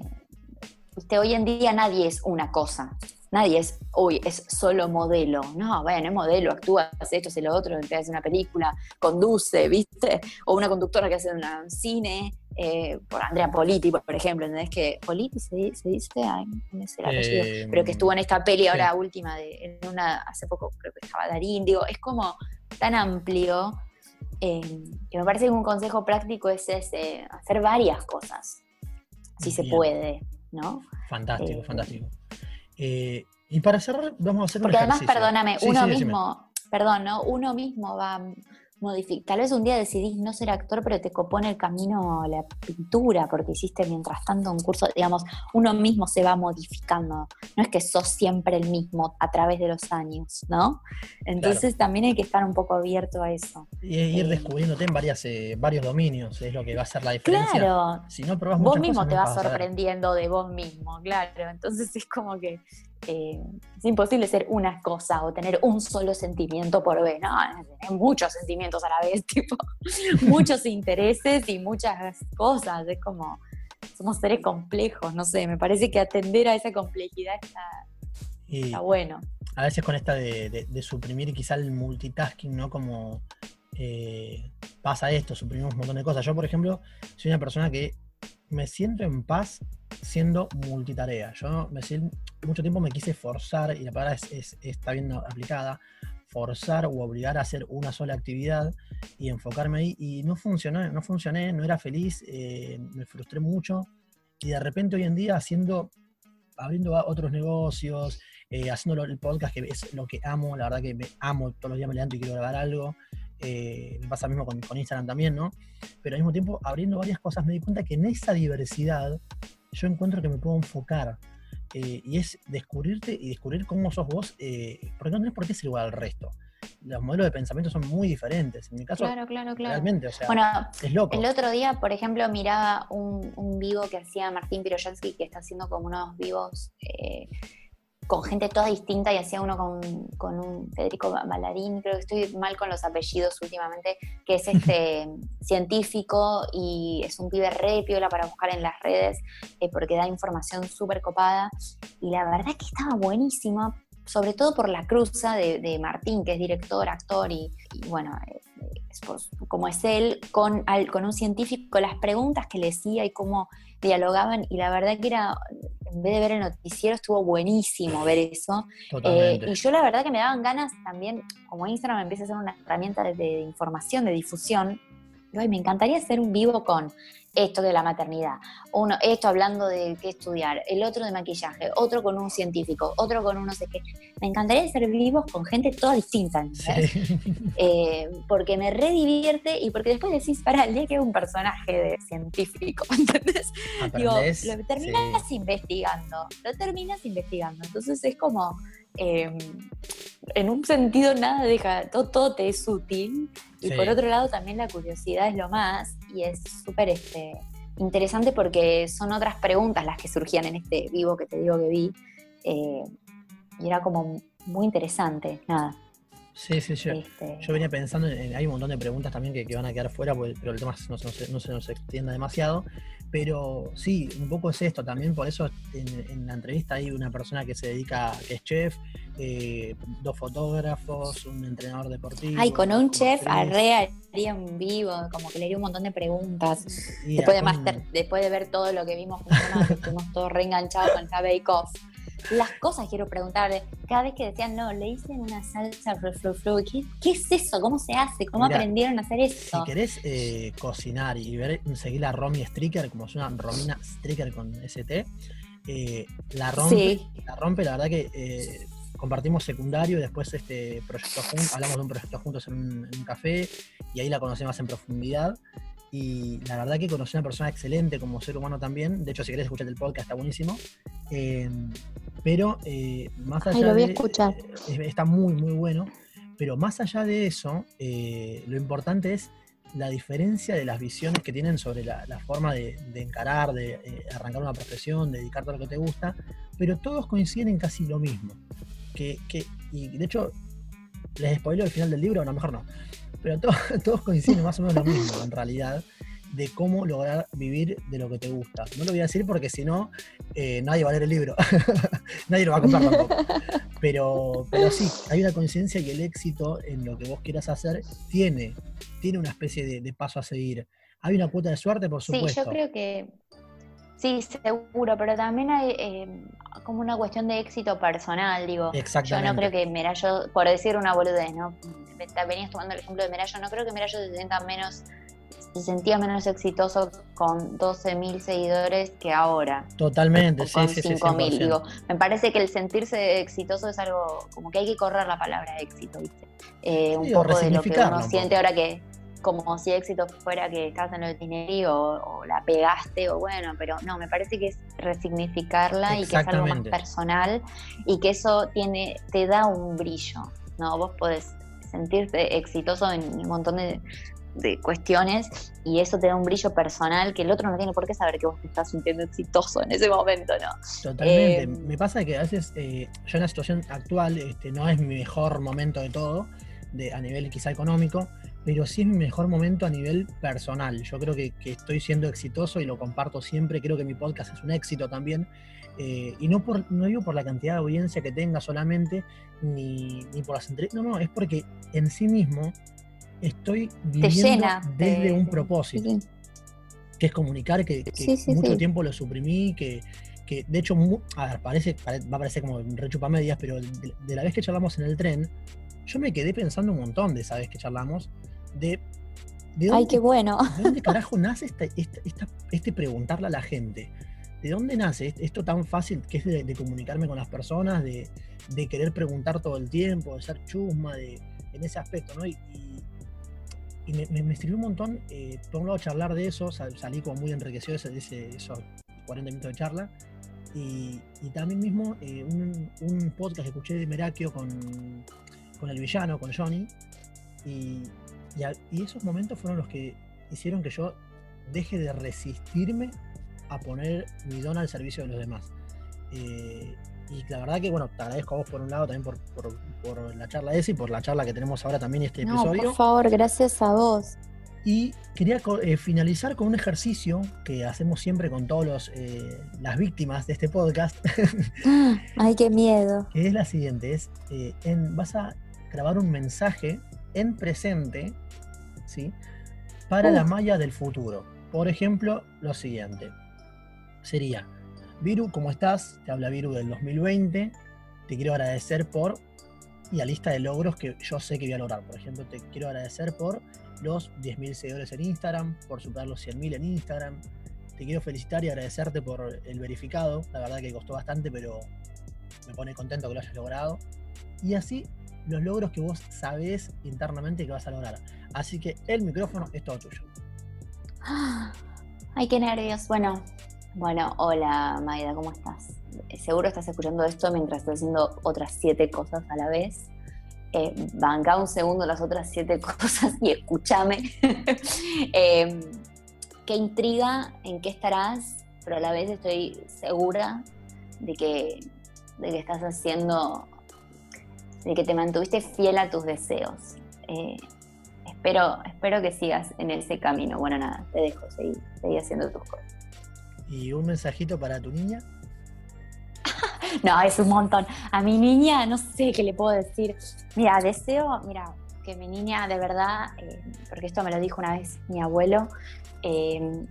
hoy en día nadie es una cosa. Nadie es, hoy es solo modelo. No, bueno, es modelo, actúa, hace esto, hace lo otro, hace una película, conduce, ¿viste? O una conductora que hace un cine, eh, por Andrea Politi, por ejemplo, ¿entendés? Que Politi se, dice, ay, no sé el apellido, eh, pero que estuvo en esta peli ahora última, de, en una, hace poco creo que estaba Darín, digo, es como tan amplio eh, que me parece que un consejo práctico es ese, hacer varias cosas, si se puede. ¿No? Fantástico, eh, fantástico. Eh, y para cerrar, vamos a hacer Porque además, perdóname, uno mismo, perdón, ¿no? Uno mismo va Tal vez un día decidís no ser actor, pero te copone el camino la pintura, porque hiciste mientras tanto un curso, digamos, uno mismo se va modificando. No es que sos siempre el mismo a través de los años, ¿no? Entonces también hay que estar un poco abierto a eso. Y ir eh, descubriéndote en varias, eh, varios dominios, es lo que va a ser la diferencia. Claro. Si no probás Vos mismo te vas sorprendiendo de vos mismo, claro. Entonces es como que eh, es imposible ser una cosa o tener un solo sentimiento por vez, ¿no? Tener muchos sentimientos a la vez, tipo, muchos intereses y muchas cosas. Es como, somos seres complejos, no sé, me parece que atender a esa complejidad está, bueno. A veces con esta de, suprimir quizá el multitasking, ¿no? Como eh, pasa esto, suprimimos un montón de cosas. Yo, por ejemplo, soy una persona que me siento en paz siendo multitarea. Yo me siento, mucho tiempo me quise forzar, y la palabra es, está bien aplicada, forzar o obligar a hacer una sola actividad y enfocarme ahí. Y no funcionó, no funcioné, no era feliz, eh, me frustré mucho. Y de repente hoy en día haciendo, abriendo otros negocios, eh, haciendo el podcast, que es lo que amo, la verdad que me amo, todos los días me levanto y quiero grabar algo. Eh, me pasa mismo con, con, Instagram también, ¿no? Pero al mismo tiempo, abriendo varias cosas, me di cuenta que en esa diversidad yo encuentro que me puedo enfocar. Eh, y es descubrirte y descubrir cómo sos vos, eh, porque no tenés por qué ser igual al resto. Los modelos de pensamiento son muy diferentes. En mi caso, claro, claro, claro. realmente, o sea, bueno, es loco. El otro día, por ejemplo, miraba un, un vivo que hacía Martín Piroyansky, que está haciendo como unos vivos con gente toda distinta y hacía uno con, un Federico Ballarín, creo que estoy mal con los apellidos últimamente, que es este científico y es un pibe re piola para buscar en las redes eh, porque da información súper copada y la verdad que estaba buenísima, sobre todo por la cruza de, Martín, que es director, actor y, bueno, eh, como es él, con, con un científico, las preguntas que le decía y cómo dialogaban y la verdad que era, en vez de ver el noticiero, estuvo buenísimo ver eso. Eh, y yo la verdad que me daban ganas también, como Instagram empieza a ser una herramienta de, información, de difusión, Ay, me encantaría hacer un vivo con esto de la maternidad, uno, esto hablando de qué estudiar, el otro de maquillaje, otro con un científico, otro con un no sé qué. Me encantaría hacer vivos con gente toda distinta, eh, porque me redivierte y porque después decís, para el día que es un personaje de científico, ¿entendés? Digo, lo terminas investigando, lo terminas investigando. Entonces es como, em, en un sentido nada deja, todo, todo te es útil y por otro lado también la curiosidad es lo más y es súper este, interesante porque son otras preguntas las que surgían en este vivo que te digo que vi. Eh, y era como muy interesante, nada. Sí, sí, yo, este yo venía pensando, en, hay un montón de preguntas también que, van a quedar fuera, pero el tema no, no, se nos extienda demasiado. Pero sí, un poco es esto también, por eso en, la entrevista hay una persona que se dedica, que es chef, eh, dos fotógrafos, un entrenador deportivo. Ay, con un chef arrea haría un vivo, como que le haría un montón de preguntas. después, de master, después de ver todo lo que vimos, estuvimos todos reenganchados con esta Bake Off las cosas quiero preguntarle. Cada vez que decían, no, le hice una salsa flu, flu, ¿Qué, ¿Qué, es eso? ¿Cómo se hace? ¿Cómo aprendieron a hacer eso? Si querés eh, cocinar y ver, seguir a Romy Stricker, como es una Romina Stricker con ST, eh, la rompe, la rompe, la verdad que eh, compartimos secundario y después este proyecto juntos, hablamos de un proyecto juntos en un, en un café y ahí la conocí más en profundidad y la verdad que conocí a una persona excelente como ser humano también. De hecho, si querés escuchar el podcast, está buenísimo. Pero eh, más allá lo voy a escuchar. está muy, muy bueno. Pero más allá de eso, eh, lo importante es la diferencia de las visiones que tienen sobre la, forma de, encarar, de eh, arrancar una profesión, de dedicarte a lo que te gusta, pero todos coinciden en casi lo mismo. Que, y de hecho, les spoileo el final del libro, a lo mejor no, pero todos coinciden más o menos lo mismo en realidad de cómo lograr vivir de lo que te gusta. No lo voy a decir porque si no, eh, nadie va a leer el libro. nadie lo va a comprar tampoco. Pero, pero sí, hay una coincidencia que el éxito en lo que vos quieras hacer tiene, tiene una especie de, paso a seguir. Hay una cuota de suerte, por supuesto. Sí, yo creo que sí, seguro, pero también hay eh, como una cuestión de éxito personal, digo. Exactamente. Yo no creo que Merayo, por decir una boludez, ¿no? Venías tomando el ejemplo de Merayo, no creo que Merayo se sienta menos se sentía menos exitoso con 12.000 seguidores que ahora. Totalmente, sí, con sí, 5.000. Digo, me parece que el sentirse exitoso es algo como que hay que correr la palabra éxito, ¿viste? Eh, un poco de lo que uno siente ahora que como si éxito fuera que estás en el dinero o, la pegaste o bueno, pero no, me parece que es resignificarla y que es algo más personal y que eso tiene te da un brillo, ¿no? Vos podés sentirte exitoso en un montón de, de cuestiones y eso te da un brillo personal que el otro no tiene por qué saber que vos te estás sintiendo exitoso en ese momento, ¿no? Totalmente. Eh, Me pasa que a veces eh, yo en la situación actual este, no es mi mejor momento de todo, de, a nivel quizá económico, pero sí es mi mejor momento a nivel personal. Yo creo que, estoy siendo exitoso y lo comparto siempre. Creo que mi podcast es un éxito también. Eh, y no, por, no digo por la cantidad de audiencia que tenga solamente, ni, ni por las entrevistas. No, no, es porque en sí mismo estoy viviendo desde un propósito, que es comunicar que, mucho tiempo lo suprimí, que, de hecho, a ver, parece, va a parecer como rechupa medias, pero de, la vez que charlamos en el tren, yo me quedé pensando un montón de esa vez que charlamos, de... de dónde, Ay, qué bueno. ¿De dónde carajo nace este preguntarle a la gente? ¿De dónde nace esto tan fácil que es de, comunicarme con las personas, de, querer preguntar todo el tiempo, de ser chusma, de, en ese aspecto, ¿no? y, y me, sirvió un montón, eh, por un lado, charlar de eso, salí como muy enriquecido de, ese, esos 40 minutos de charla. Y, también mismo eh, un, podcast que escuché de Merakio con, con el villano, con Johnny. Y, y, esos momentos fueron los que hicieron que yo deje de resistirme a poner mi don al servicio de los demás. Eh, y la verdad que, bueno, te agradezco a vos por un lado también por, por, la charla esa y por la charla que tenemos ahora también este no, episodio. Por favor, gracias a vos. Y quería eh, finalizar con un ejercicio que hacemos siempre con todas eh, las víctimas de este podcast. Ay, qué miedo. Que es la siguiente, es eh, en, vas a grabar un mensaje en presente, ¿sí? Para la malla del futuro. Por ejemplo, lo siguiente. Sería, Viru, ¿cómo estás? Te habla Viru del 2020. Te quiero agradecer por y a lista de logros que yo sé que voy a lograr. Por ejemplo, te quiero agradecer por los 10.000 seguidores en Instagram, por superar los 100.000 en Instagram. Te quiero felicitar y agradecerte por el verificado. La verdad que costó bastante, pero me pone contento que lo hayas logrado. Y así los logros que vos sabés internamente que vas a lograr. Así que el micrófono es todo tuyo. Ay, qué nervios. Bueno, bueno, hola Maida, ¿cómo estás? Seguro estás escuchando esto mientras estoy haciendo otras siete cosas a la vez. Eh, banca un segundo las otras siete cosas y escúchame. Em, qué intriga en qué estarás, pero a la vez estoy segura de que, de que estás haciendo, de que te mantuviste fiel a tus deseos. Eh, espero, espero que sigas en ese camino. Bueno, nada, te dejo, seguir, seguir haciendo tus cosas. ¿Y un mensajito para tu niña? no, es un montón. A mi niña, no sé qué le puedo decir. Mira, deseo, mira, que mi niña de verdad, eh, porque esto me lo dijo una vez mi abuelo, eh,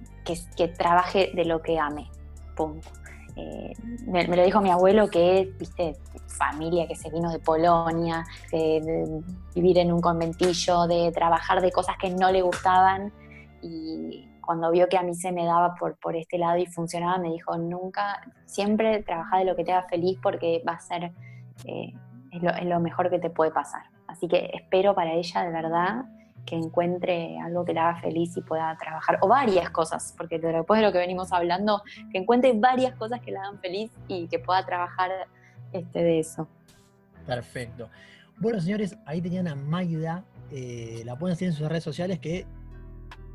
que, trabaje de lo que ame. Punto. Eh, me, lo dijo mi abuelo que es, viste, familia que se vino de Polonia, de vivir en un conventillo, de trabajar de cosas que no le gustaban y cuando vio que a mí se me daba por, por este lado y funcionaba, me dijo, nunca, siempre trabaja de lo que te haga feliz porque va a ser, eh, es, lo, mejor que te puede pasar. Así que espero para ella de verdad que encuentre algo que le haga feliz y pueda trabajar, o varias cosas, porque después de lo que venimos hablando, que encuentre varias cosas que le hagan feliz y que pueda trabajar este, de eso. Perfecto. Bueno, señores, ahí tenían a Maida, eh, la pueden seguir en sus redes sociales que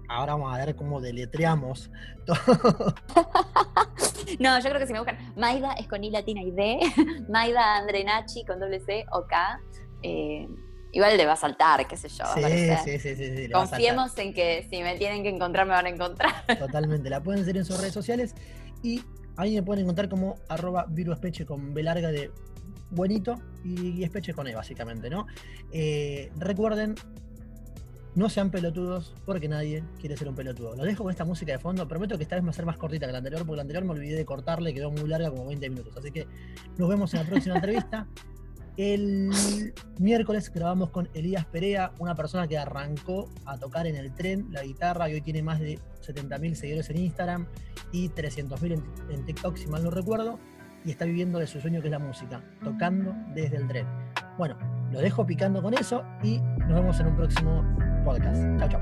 ahora vamos a ver cómo deletreamos todo. no, yo creo que si me buscan, Maida es con I latina y D, Maida Andrenachi con doble C o K. Eh, igual le va a saltar, qué sé yo. Sí, sí, sí, sí, Confiemos en que si me tienen que encontrar, me van a encontrar. Totalmente, la pueden seguir en sus redes sociales y ahí me pueden encontrar como arroba viruespeche con B larga de buenito y espeche con E, básicamente, ¿no? Eh, recuerden no sean pelotudos porque nadie quiere ser un pelotudo. Lo dejo con esta música de fondo. Prometo que esta vez va a ser más cortita que la anterior porque la anterior me olvidé de cortarle, quedó muy larga, como 20 minutos. Así que nos vemos en la próxima entrevista. El miércoles grabamos con Elías Perea, una persona que arrancó a tocar en el tren la guitarra y hoy tiene más de 70.000 seguidores en Instagram y 300.000 en, en, TikTok, si mal no recuerdo, y está viviendo de su sueño que es la música, tocando desde el tren. Bueno, lo dejo picando con eso y nos vemos en un próximo podcast. Chao, chao.